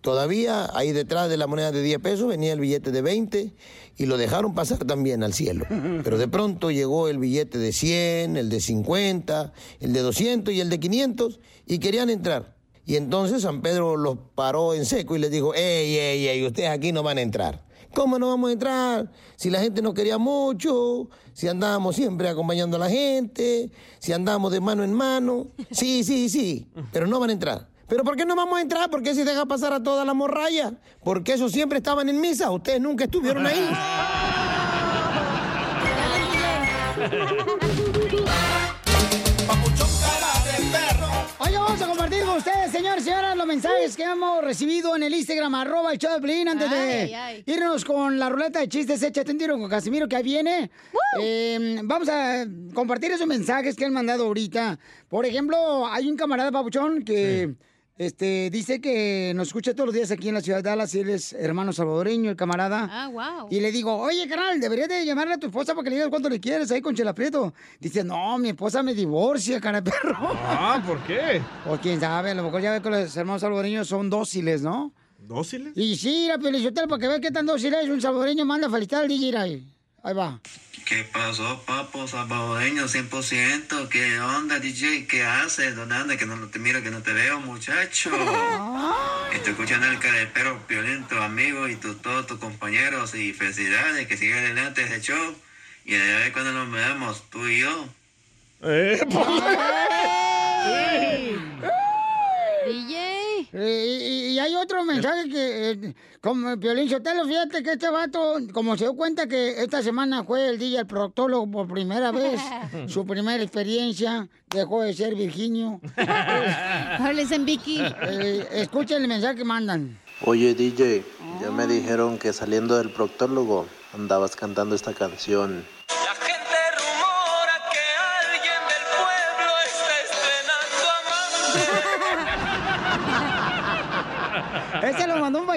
Todavía ahí detrás de la moneda de 10 pesos venía el billete de 20 y lo dejaron pasar también al cielo. Pero de pronto llegó el billete de 100, el de 50, el de 200 y el de 500 y querían entrar. Y entonces San Pedro los paró en seco y les dijo, ey, ey, ey, ustedes aquí no van a entrar. ¿Cómo no vamos a entrar? Si la gente nos quería mucho, si andábamos siempre acompañando a la gente, si andábamos de mano en mano. Sí, sí, sí, pero no van a entrar. ¿Pero por qué no vamos a entrar? ¿Por qué se deja pasar a toda la morralla? Porque esos siempre estaban en misa, ustedes nunca estuvieron ahí. Oye, vamos a compartir con ustedes, señores y señoras, los mensajes que hemos recibido en el Instagram, arroba el show de Piolín, antes de Ay, ay. irnos con la ruleta de chistes, échate un tiro con Casimiro, que ahí viene. Eh, vamos a compartir esos mensajes que han mandado ahorita. Por ejemplo, hay un camarada papuchón que este, dice que nos escucha todos los días aquí en la ciudad de Dallas, y él es hermano salvadoreño, el camarada. Ah, wow. Y le digo, oye, carnal, deberías de llamarle a tu esposa para que le digas cuánto le quieres ahí con Chela Prieto. Dice, no, mi esposa me divorcia, cara de perro. Ah, ¿por qué? O quién sabe, a lo mejor ya ve que los hermanos salvadoreños son dóciles, ¿no? ¿Dóciles? Y sí, la Pelizotel, para que vea qué tan dócil es, un salvadoreño manda a felicitar al DJ ahí. Ahí va. ¿Qué pasó, papo salvadoreño 100%? ¿Qué onda, DJ? ¿Qué haces? ¿Dónde andas? Que no te miro, que no te veo, muchacho. Estoy escuchando el perro violento, amigo, y tu, todos tus compañeros. Y felicidades, que siga adelante ese show. Y a ver cuando nos veamos, tú y yo. DJ. Eh, y, y- y hay otro mensaje que, eh, como Piolín Sotelo, fíjate que este vato, como se dio cuenta que esta semana fue el día del proctólogo por primera vez, su primera experiencia, dejó de ser Virginio. Hables en Vicky. Eh, escuchen el mensaje que mandan. Oye DJ, ya me dijeron que saliendo del proctólogo andabas cantando esta canción.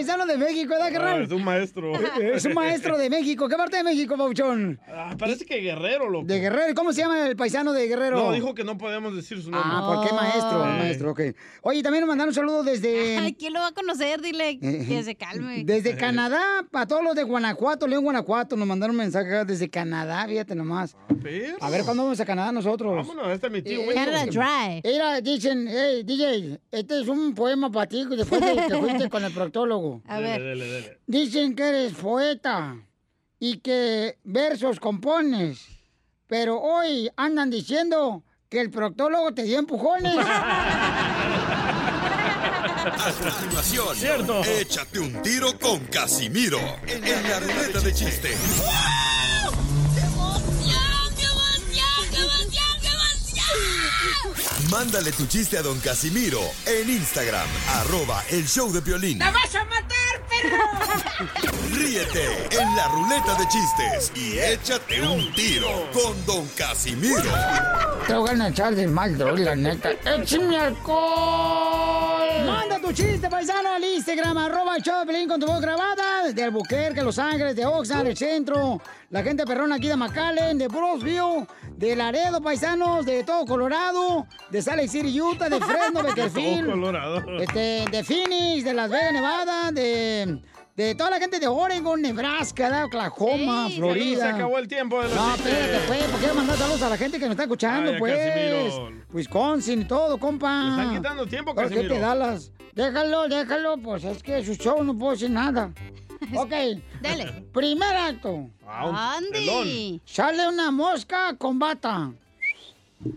Paisano de México, ¿verdad, Ah, carnal? es un maestro. Es un maestro de México. ¿Qué parte de México, Pauchón? Ah, parece que Guerrero, loco. De Guerrero. ¿Cómo se llama el paisano de Guerrero? No, dijo que no podemos decir su nombre. Ah, ¿por qué maestro? Eh. Maestro, ok. Oye, también nos mandaron un saludo desde... Ay, ¿quién lo va a conocer? Dile que se calme. Desde Canadá, para todos los de Guanajuato, León, Guanajuato, nos mandaron un mensaje desde Canadá, fíjate nomás. A ver, ¿cuándo vamos a Canadá nosotros? Vámonos, este es mi tío. Eh. Canada Dry. Mira, dicen, hey, DJ, este es un poema para ti después de que fuiste con el proctólogo. A Dele, dele, dele. Dicen que eres poeta y que versos compones, pero hoy andan diciendo que el proctólogo te dio empujones. A continuación, échate un tiro con Casimiro en la ruleta de chiste. Mándale tu chiste a don Casimiro en Instagram, arroba el show de Piolín. vas a matar, perro! Ríete en la ruleta de chistes y échate un tiro con don Casimiro. Te voy a echar de mal, droga, la neta. ¡Échame alcohol! Tu chiste, paisano, al Instagram, arroba de Pelín con tu voz grabada. De Albuquerque, Los Ángeles, de Oxnard, el centro. La gente perrona aquí de McAllen, de Brosville, de Laredo, paisanos, de todo Colorado, de Salt Lake City, Utah, de Fresno, Beckerfield. Todo Colorado. Este, de Phoenix, de Las Vegas, Nevada, de, de toda la gente de Oregon, Nebraska, de Oklahoma, Sí, Florida. Se acabó el tiempo de los No, espérate, pues, ¿por qué mandar saludos a la gente que nos está escuchando, Ay, pues? Casimiro. Wisconsin y todo, compa. Están quitando tiempo, ¿Por qué Casimiro. te Dallas? Déjalo, déjalo, pues es que su show no puedo decir nada. Ok. Dale. Primer acto. Ah, un Andy. Sale una mosca con bata.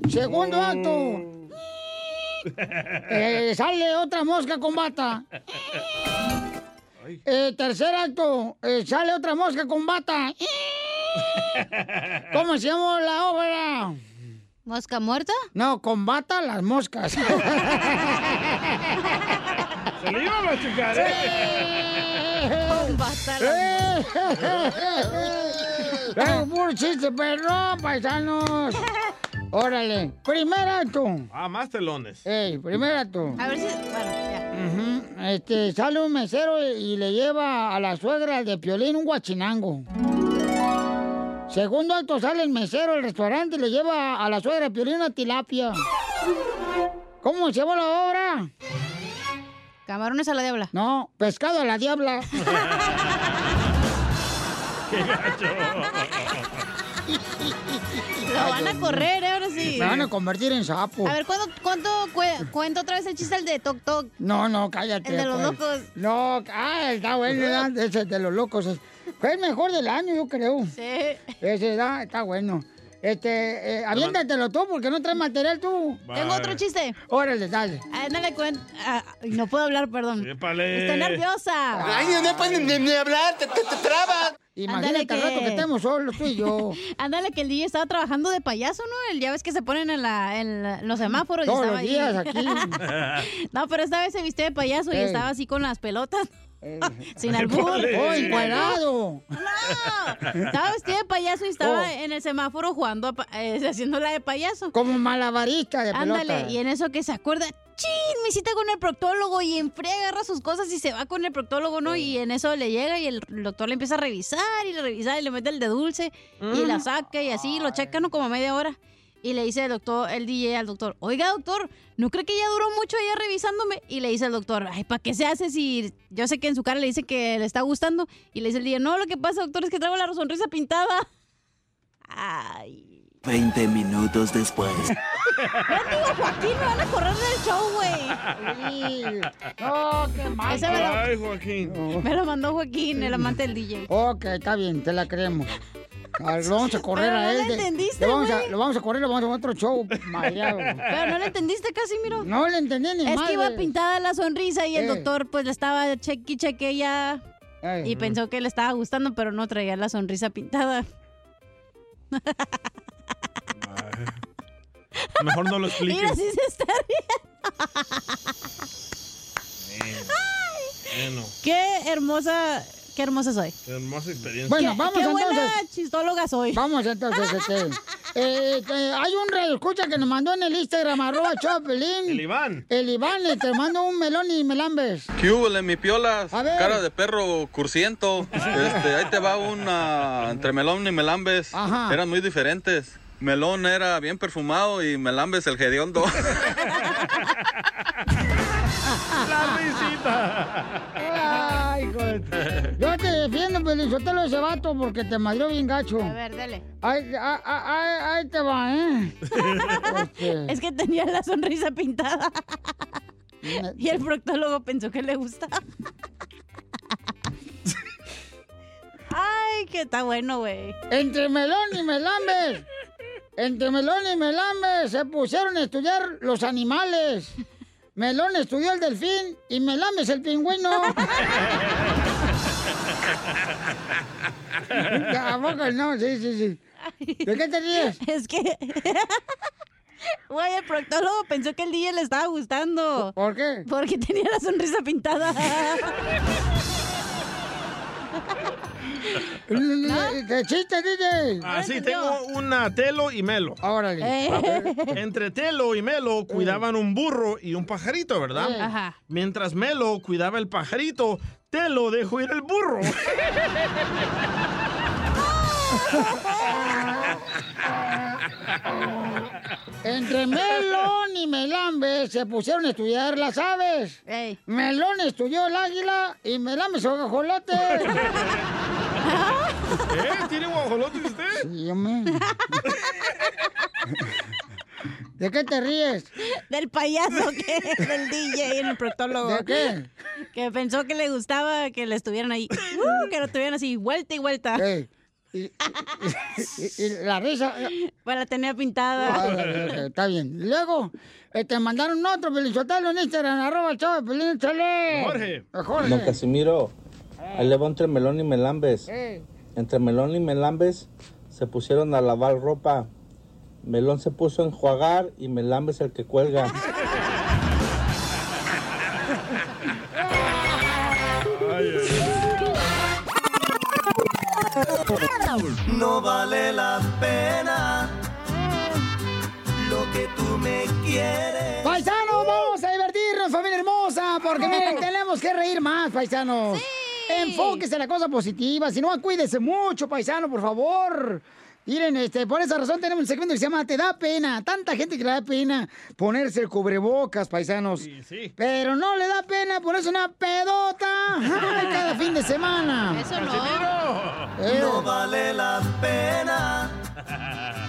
Segundo acto. Eh, sale otra mosca con bata. Eh, tercer acto. eh, sale otra mosca con bata. ¿Cómo se llama la obra? ¿Mosca muerta? No, con bata las moscas. Se lo iba a machucar, ¿eh? ¡Eh, puro chiste, perro, paisanos! Órale, primer acto. Ah, más telones. Ey, primer acto. A ver si. Bueno, ya. Este, sale un mesero y le lleva a la suegra de Piolín un guachinango. Segundo acto, sale el mesero del restaurante y le lleva a la suegra de Piolín una tilapia. ¿Cómo se llama la obra? Camarones a la diabla. No, pescado a la diabla. ¡Qué gacho! Lo van a correr, ¿eh? ahora sí. Me van a convertir en sapo. A ver, ¿cuándo, cuánto cue- cuento otra vez el chiste el de Toc Toc? No, no, cállate. El de los pues. locos. No, ah, está bueno, ese de los locos. es- Fue el mejor del año, yo creo. Sí. Ese da, está bueno. Este, eh, aviéntatelo tú, porque no traes material tú. Tengo otro chiste. Órale, dale. Ah, no le cuento. no puedo hablar, perdón. Épale. Estoy nerviosa. Ay, no puedes ni, ni hablar, te, te, te trabas. Imagínate Ándale al rato que estemos solos tú y yo. Ándale, que el DJ estaba trabajando de payaso, ¿no? El, ya ves que se ponen en, la, en los semáforos. y estaba los días ahí. aquí. no, pero esta vez se vistió de payaso y estaba así con las pelotas. Sin albur. ¡Oh, encuerado! Estaba vestido de payaso y estaba Oh. en el semáforo jugando, a eh, haciendo la de payaso. Como malabarista de pelota. Ándale, y en eso que se acuerda, ¡chin! Me cita con el proctólogo y en fría agarra sus cosas y se va con el proctólogo, ¿no? Y en eso le llega y el doctor le empieza a revisar y le revisa y le mete el de dulce y la saca y así lo checa, ¿no? Como media hora. Y le dice el doctor, el DJ al doctor, oiga doctor, ¿no cree que ya duró mucho ella revisándome? Y le dice el doctor, ay, ¿para qué se hace si yo sé que en su cara le dice que le está gustando? Y le dice el DJ, no, lo que pasa doctor es que traigo la sonrisa pintada. Ay. 20 minutos después. Digo, Joaquín, me van a correr del show, güey. No, qué mal. Me lo- Ay, Joaquín. Me lo mandó Joaquín, el amante del DJ. Ok, está bien, te la creemos. A ver, lo vamos a correr Pero a no él. le de- entendiste, le vamos a, lo vamos a correr, lo vamos a otro show. mareado. Pero no le entendiste, Casimiro. No le entendí ni Es madre. que iba pintada la sonrisa y el Eh. doctor pues le estaba cheque cheque ya. Y pensó que le estaba gustando, pero no traía la sonrisa pintada. Mejor no lo expliques. Mira, sí se está Bueno, Qué hermosa, qué hermosa soy. qué hermosa experiencia. Bueno, Qué- vamos qué entonces. buena chistóloga soy. Vamos entonces, este. eh, hay un radio escucha que nos mandó en el Instagram, arroba Chopelín. El Iván. El Iván, eh, te mando un melón y melambes. ¿Qué hubo, mi piolas? A ver. Cara de perro cursiento. Este, ahí te va una entre melón y melambes. Ajá. Eran muy diferentes. Melón era bien perfumado y melambes el hediondo. La risita. Ay, hijo de- Yo te defiendo, Pelizotelo, ese vato, porque te madrió bien gacho. A ver. Ahí, ahí, ahí- ahí te va, ¿eh? Este, Es que tenía la sonrisa pintada. Y el proctólogo pensó que le gustaba. Ay, que está bueno, güey. Entre melón y melambes. Entre melón y melambes se pusieron a estudiar los animales. Melón estudió el delfín y melambes el pingüino. ¿A poco no? Sí, sí, sí. ¿De qué te ríes? Es que. Güey, el proctólogo pensó que el DJ le estaba gustando. ¿Por qué? Porque tenía la sonrisa pintada. ¿Qué chiste, DJ? Ah, sí, tengo una Telo y Melo. Órale. Ver, Entre Telo y Melo cuidaban un burro y un pajarito, ¿verdad? Eh. Ajá. Mientras Melo cuidaba el pajarito, Telo dejó ir el burro. Entre Melón y Melambe se pusieron a estudiar las aves. Melón estudió el águila y Melambe el guajolote. ¿Eh? ¿Tiene guajolote usted? Sí, hombre. ¿De qué te ríes? Del payaso que del DJ en el proctólogo. ¿De qué? Que pensó que le gustaba que le estuvieran ahí. Uh, que lo tuvieran así, vuelta y vuelta. Ey, Y, y- y la risa. Pues la tenía pintada. Ah, Está bien. Luego, eh, te mandaron otro, Pelizotelo en Instagram, arroba el chavo échale. Jorge. Eh, Jorge. Don Casimiro, ahí le va entre melón y melambes. Eh, Entre melón y melambes se pusieron a lavar ropa. Melón se puso a enjuagar y melambes el que cuelga. No vale la pena lo que tú me quieres. Paisanos, vamos a divertirnos, familia hermosa, porque miren, tenemos que reír más, paisanos. Enfóquese en la cosa positiva, si no, cuídese mucho, paisano, por favor. Miren, este, por esa razón tenemos un segmento que se llama Te da pena. Tanta gente que le da pena ponerse el cubrebocas, paisanos. Pero no le da pena ponerse una pedota ay, cada fin de semana. Eso no. Eh. No vale la pena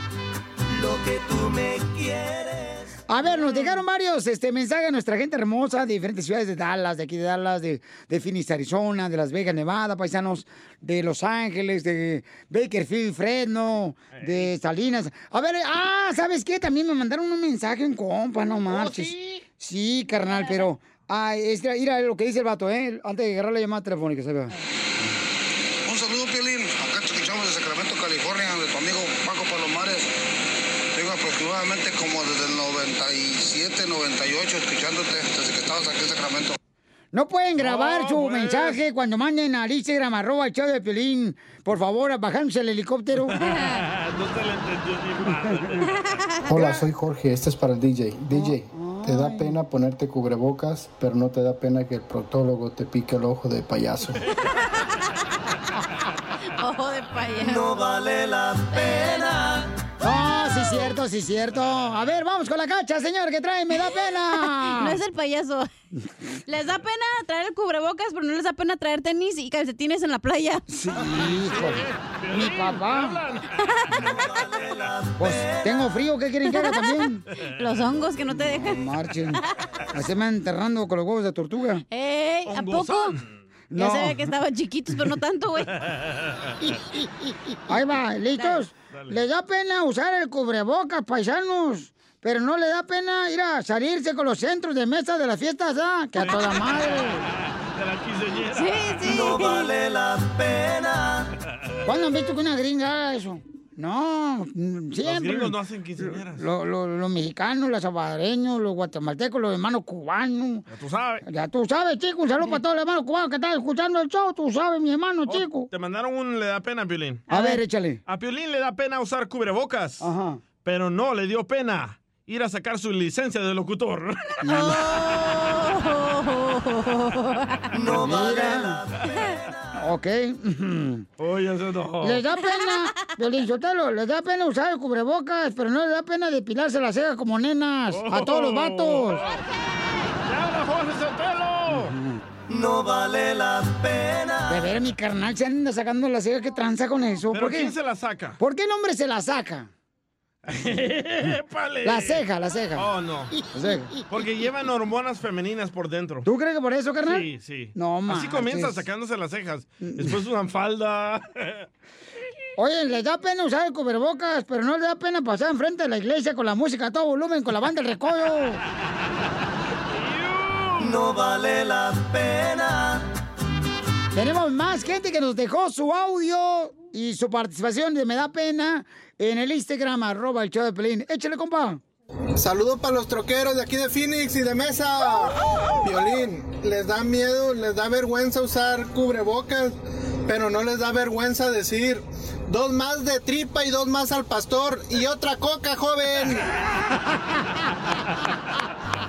lo que tú me quieres. A ver, nos dejaron varios este, mensajes a nuestra gente hermosa de diferentes ciudades de Dallas, de aquí de Dallas, de, de Phoenix, Arizona, de Las Vegas, Nevada, paisanos, de Los Ángeles, de Bakerfield, Fresno, de Salinas. A ver, ah, ¿sabes qué? También me mandaron un mensaje en compa, no marches. sí? carnal, pero... Ay, este, mira lo que dice el vato, ¿eh? Antes de agarrar la llamada telefónica, se ve. Un saludo, Piolín. Acá te escuchamos de Sacramento, California, de tu amigo Paco Palomares. Tengo aproximadamente como desde el 97, 98 escuchándote desde que estabas aquí en Sacramento. No pueden grabar su pues. mensaje cuando manden al Instagram, arroba el show de Pelín. Por favor, bajándose el helicóptero. no te lo entendió ni madre. Hola, soy Jorge, este es para el DJ. DJ, te da pena ponerte cubrebocas, pero no te da pena que el proctólogo te pique el ojo de payaso. Ojo de payaso. No vale la pena. No, sí, cierto, sí, cierto. A ver, vamos con la cacha, señor, que trae, me da pena. No es el payaso. Les da pena traer el cubrebocas, pero no les da pena traer tenis y calcetines en la playa. Sí, hijo. Mi papá. Pues tengo frío, ¿qué quieren que haga también? Los hongos que no te dejan. Marchen. Así me van enterrando con los huevos de tortuga. ¡Ey! ¿A poco? Ya No. se ve que estaban chiquitos, pero no tanto, güey. Ahí va, ¿listos? Dale. Le da pena usar el cubrebocas, paisanos. Pero no le da pena ir a salirse con los centros de mesa de las fiestas, ¿ah? Que a toda madre. De la quinceañera. Sí, sí. No vale la pena. ¿Cuándo han visto que una gringa haga eso? No, mm, Los siempre. gringos no hacen quinceañeras. Lo- lo- Los mexicanos, los salvadoreños, los guatemaltecos, los hermanos cubanos. Ya tú sabes. Ya tú sabes, chico. Un saludo para todos los hermanos cubanos que están escuchando el show. Tú sabes, mi hermano, chico. Te mandaron un le da pena a Piolín. A ver, échale. A Piolín le da pena usar cubrebocas. Ajá. Pero no le dio pena ir a sacar su licencia de locutor. No vale Mira. Ok. Oye, se enojó. Les da pena, Piolín Sotelo, les da pena usar el cubrebocas, pero no les da pena depilarse las cejas como nenas a todos los vatos. No vale la pena. De ver, mi carnal se anda sacando las cejas, ¿qué tranza con eso? ¿Pero ¿Por qué? quién se la saca? ¿Por qué el hombre se la saca? La ceja, la ceja. Oh, no. La ceja. Porque llevan hormonas femeninas por dentro. ¿Tú crees que por eso, carnal? Sí, sí. No, Así manches. comienza sacándose las cejas. Después usan falda. Oye, les da pena usar el cubrebocas, pero no les da pena pasar enfrente de la iglesia con la música a todo volumen, con la banda del recodo. No vale la pena. Tenemos más gente que nos dejó su audio y su participación de Me da pena en el Instagram, arroba el show de Pelín. Échale, compa. Saludos para los troqueros de aquí de Phoenix y de Mesa. Violín, les da miedo, les da vergüenza usar cubrebocas, pero no les da vergüenza decir dos más de tripa y dos más al pastor y otra coca, joven.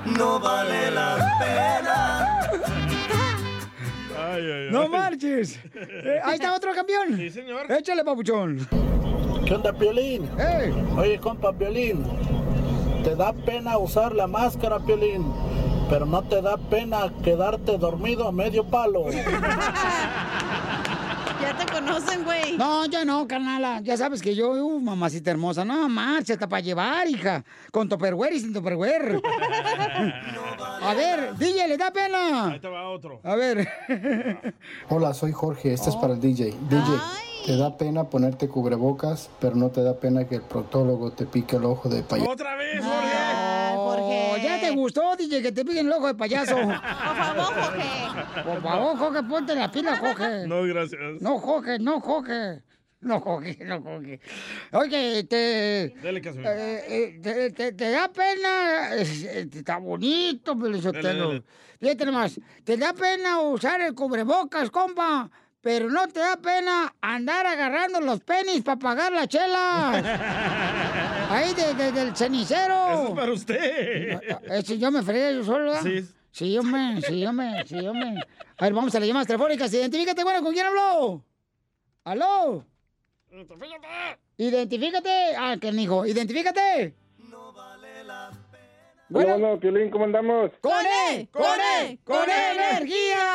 No vale la pena. Ay, ay, ay. ¡No marches! Eh, ahí está otro campeón. Sí, señor. Échale, papuchón. ¿Qué onda, Piolín? ¡Eh! Oye, compa, Piolín, te da pena usar la máscara, Piolín, pero no te da pena quedarte dormido a medio palo. Ya te conocen, güey. No, yo no, carnala. Ya sabes que yo, uh, mamacita hermosa. No, marcha, hasta para llevar, hija. Con topperware y sin topperware. A ver, DJ, ¿le da pena? Ahí te va otro. A ver. Hola, soy Jorge, este es para el DJ. DJ, te da pena ponerte cubrebocas, pero no te da pena que el proctólogo te pique el ojo de payaso. ¡Otra vez, Oh, ¿Ya te gustó, DJ, que te peguen el ojo de payaso? Por favor, Jorge. Por favor, Jorge, ponte la pila, Jorge. No, gracias. No, Jorge, no, Jorge. No, Jorge, no, Jorge. Oye, te... Dele, Casimiro. eh, eh, te, te- te da pena... eh, Está bonito, Pelizotelo. Fíjate nomás. Te da pena usar el cubrebocas, compa. Pero no te da pena andar agarrando los penis para pagar la chela. Ahí de- de- del cenicero. Eso es para usted. Ese yo me fregué yo solo, ¿verdad? Sí. Sí, hombre, sí, hombre, sí, hombre. A ver, vamos a las llamadas telefónicas. Identifícate, bueno, ¿con quién habló? ¿Aló? Identifícate. Ah, que hijo. Identifícate. Bueno, bueno, Piolín, ¿cómo andamos? ¡Con E! ¡Con E! ¡Con E energía!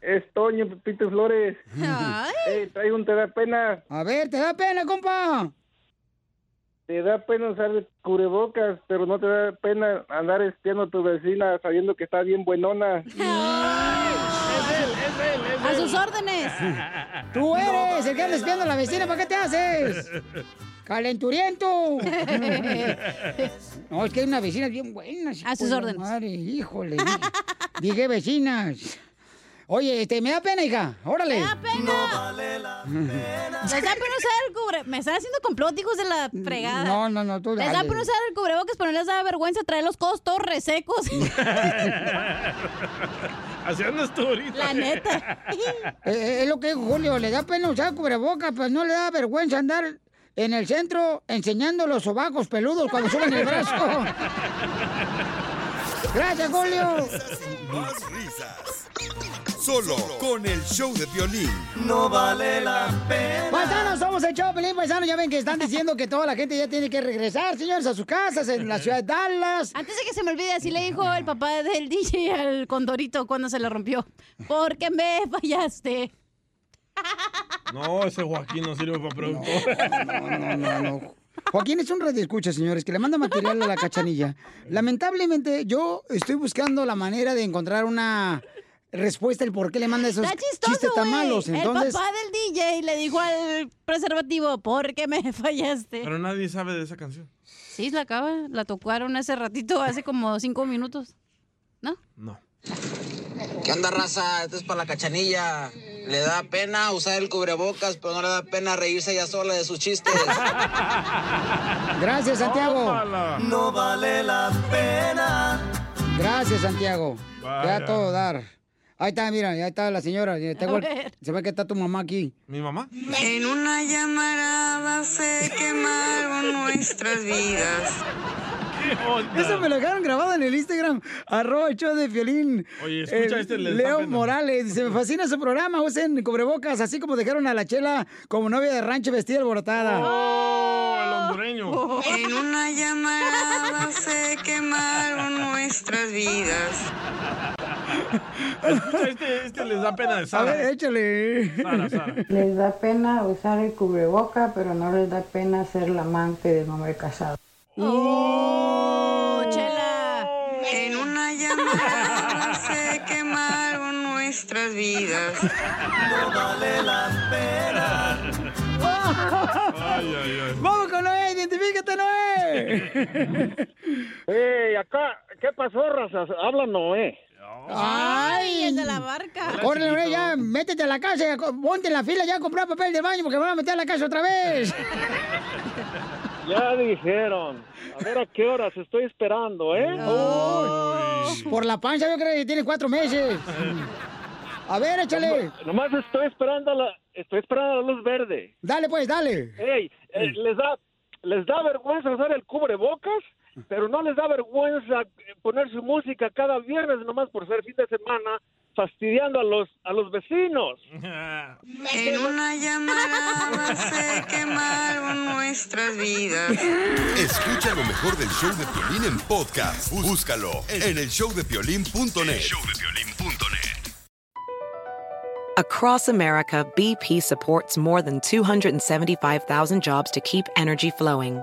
Es Toño, Pepito Flores. Ey, traigo un te da pena. A ver, ¿te da pena, compa? Te da pena usar cubrebocas, pero no te da pena andar espiando a tu vecina sabiendo que está bien buenona. A sus órdenes. Tú eres el que anda espiando a la vecina, ¿para qué te haces? ¡Calenturiento! No, es que hay una vecina bien buena. A sus órdenes. Madre, híjole. Dije, dije vecinas. Oye, este, me da pena, hija. Órale. Me da pena. Les da pena usar el cubre... Me están haciendo complot, hijos de la fregada. No, no, no, tú Les da pena usar el cubrebocas, pero no les da vergüenza traer los codos todos resecos. Así andas tú ahorita. La neta. Eh, eh, es lo que dijo Julio, le da pena usar cubrebocas, pero no le da vergüenza andar en el centro enseñando los sobacos peludos cuando suben el brazo. Gracias, Julio. Más risas. Solo con el show de violín. No vale la pena. Paisanos, somos el show, Pelín Paisano. Ya ven que están diciendo que toda la gente ya tiene que regresar, señores, a sus casas en la ciudad de Dallas. Antes de que se me olvide, así le dijo el papá del DJ al condorito cuando se le rompió. Porque me fallaste. No, ese Joaquín no sirve para productor. No, no, no, no. Joaquín es un radio escucha, señores, que le manda material a la cachanilla. Lamentablemente, yo estoy buscando la manera de encontrar una respuesta el por qué le manda esos Está chistoso, chistes tan malos. Entonces, El papá del DJ le dijo al preservativo, ¿por qué me fallaste? Pero nadie sabe de esa canción. Sí, la acaba, la tocaron hace ratito, hace como cinco minutos. ¿No? No. ¿Qué onda, raza? Esto es para la cachanilla. Le da pena usar el cubrebocas, pero no le da pena reírse ella sola de sus chistes. gracias, Santiago. No vale la pena. Gracias, Santiago. Vaya. Ya todo dar. Ahí está, mira, ahí está la señora. está igual- se ve que está tu mamá aquí. ¿Mi mamá? En una llamarada se quemaron nuestras vidas. Eso me lo dejaron grabado en el Instagram, arroba el show de violín. Oye, escucha este, les da Leo. Morales, dice, me fascina su programa, usen cubrebocas, así como dejaron a la chela como novia de rancho vestida alborotada. Oh, el hondureño. En una llamarada se quemaron nuestras vidas. Escucha, este, este les da pena de A Sara. ver, échale. Sara, Sara. Les da pena usar el cubreboca, pero no les da pena ser la amante de un hombre casado. ¡Oh, chela! En una llamarada se quemaron nuestras vidas. No vale la pena. Ay, ay, ay. Vamos con Noé, identifícate, Noé. Hey, acá, ¿qué pasó, razas? Habla Noé. ¡Ay, el de la barca! Córrele, ya, métete a la casa, ponte en la fila ya a comprar papel del baño porque me van a meter a la casa otra vez. Ya dijeron. A ver a qué horas estoy esperando, ¿eh? Uy, por la panza yo creo que tiene cuatro meses. A ver, échale. Nomás estoy esperando la, estoy esperando la luz verde. Dale, pues, dale. Ey, eh, les da, les da vergüenza usar el cubrebocas, pero no les da vergüenza poner su música cada viernes nomás por ser fin de semana, fastidiando a los, a los vecinos. En una llamarada se quemaron nuestras vidas. Escucha lo mejor del show de Piolín en podcast. Búscalo en el showdepiolín.net. Across America, BP supports more than 275,000 jobs to keep energy flowing.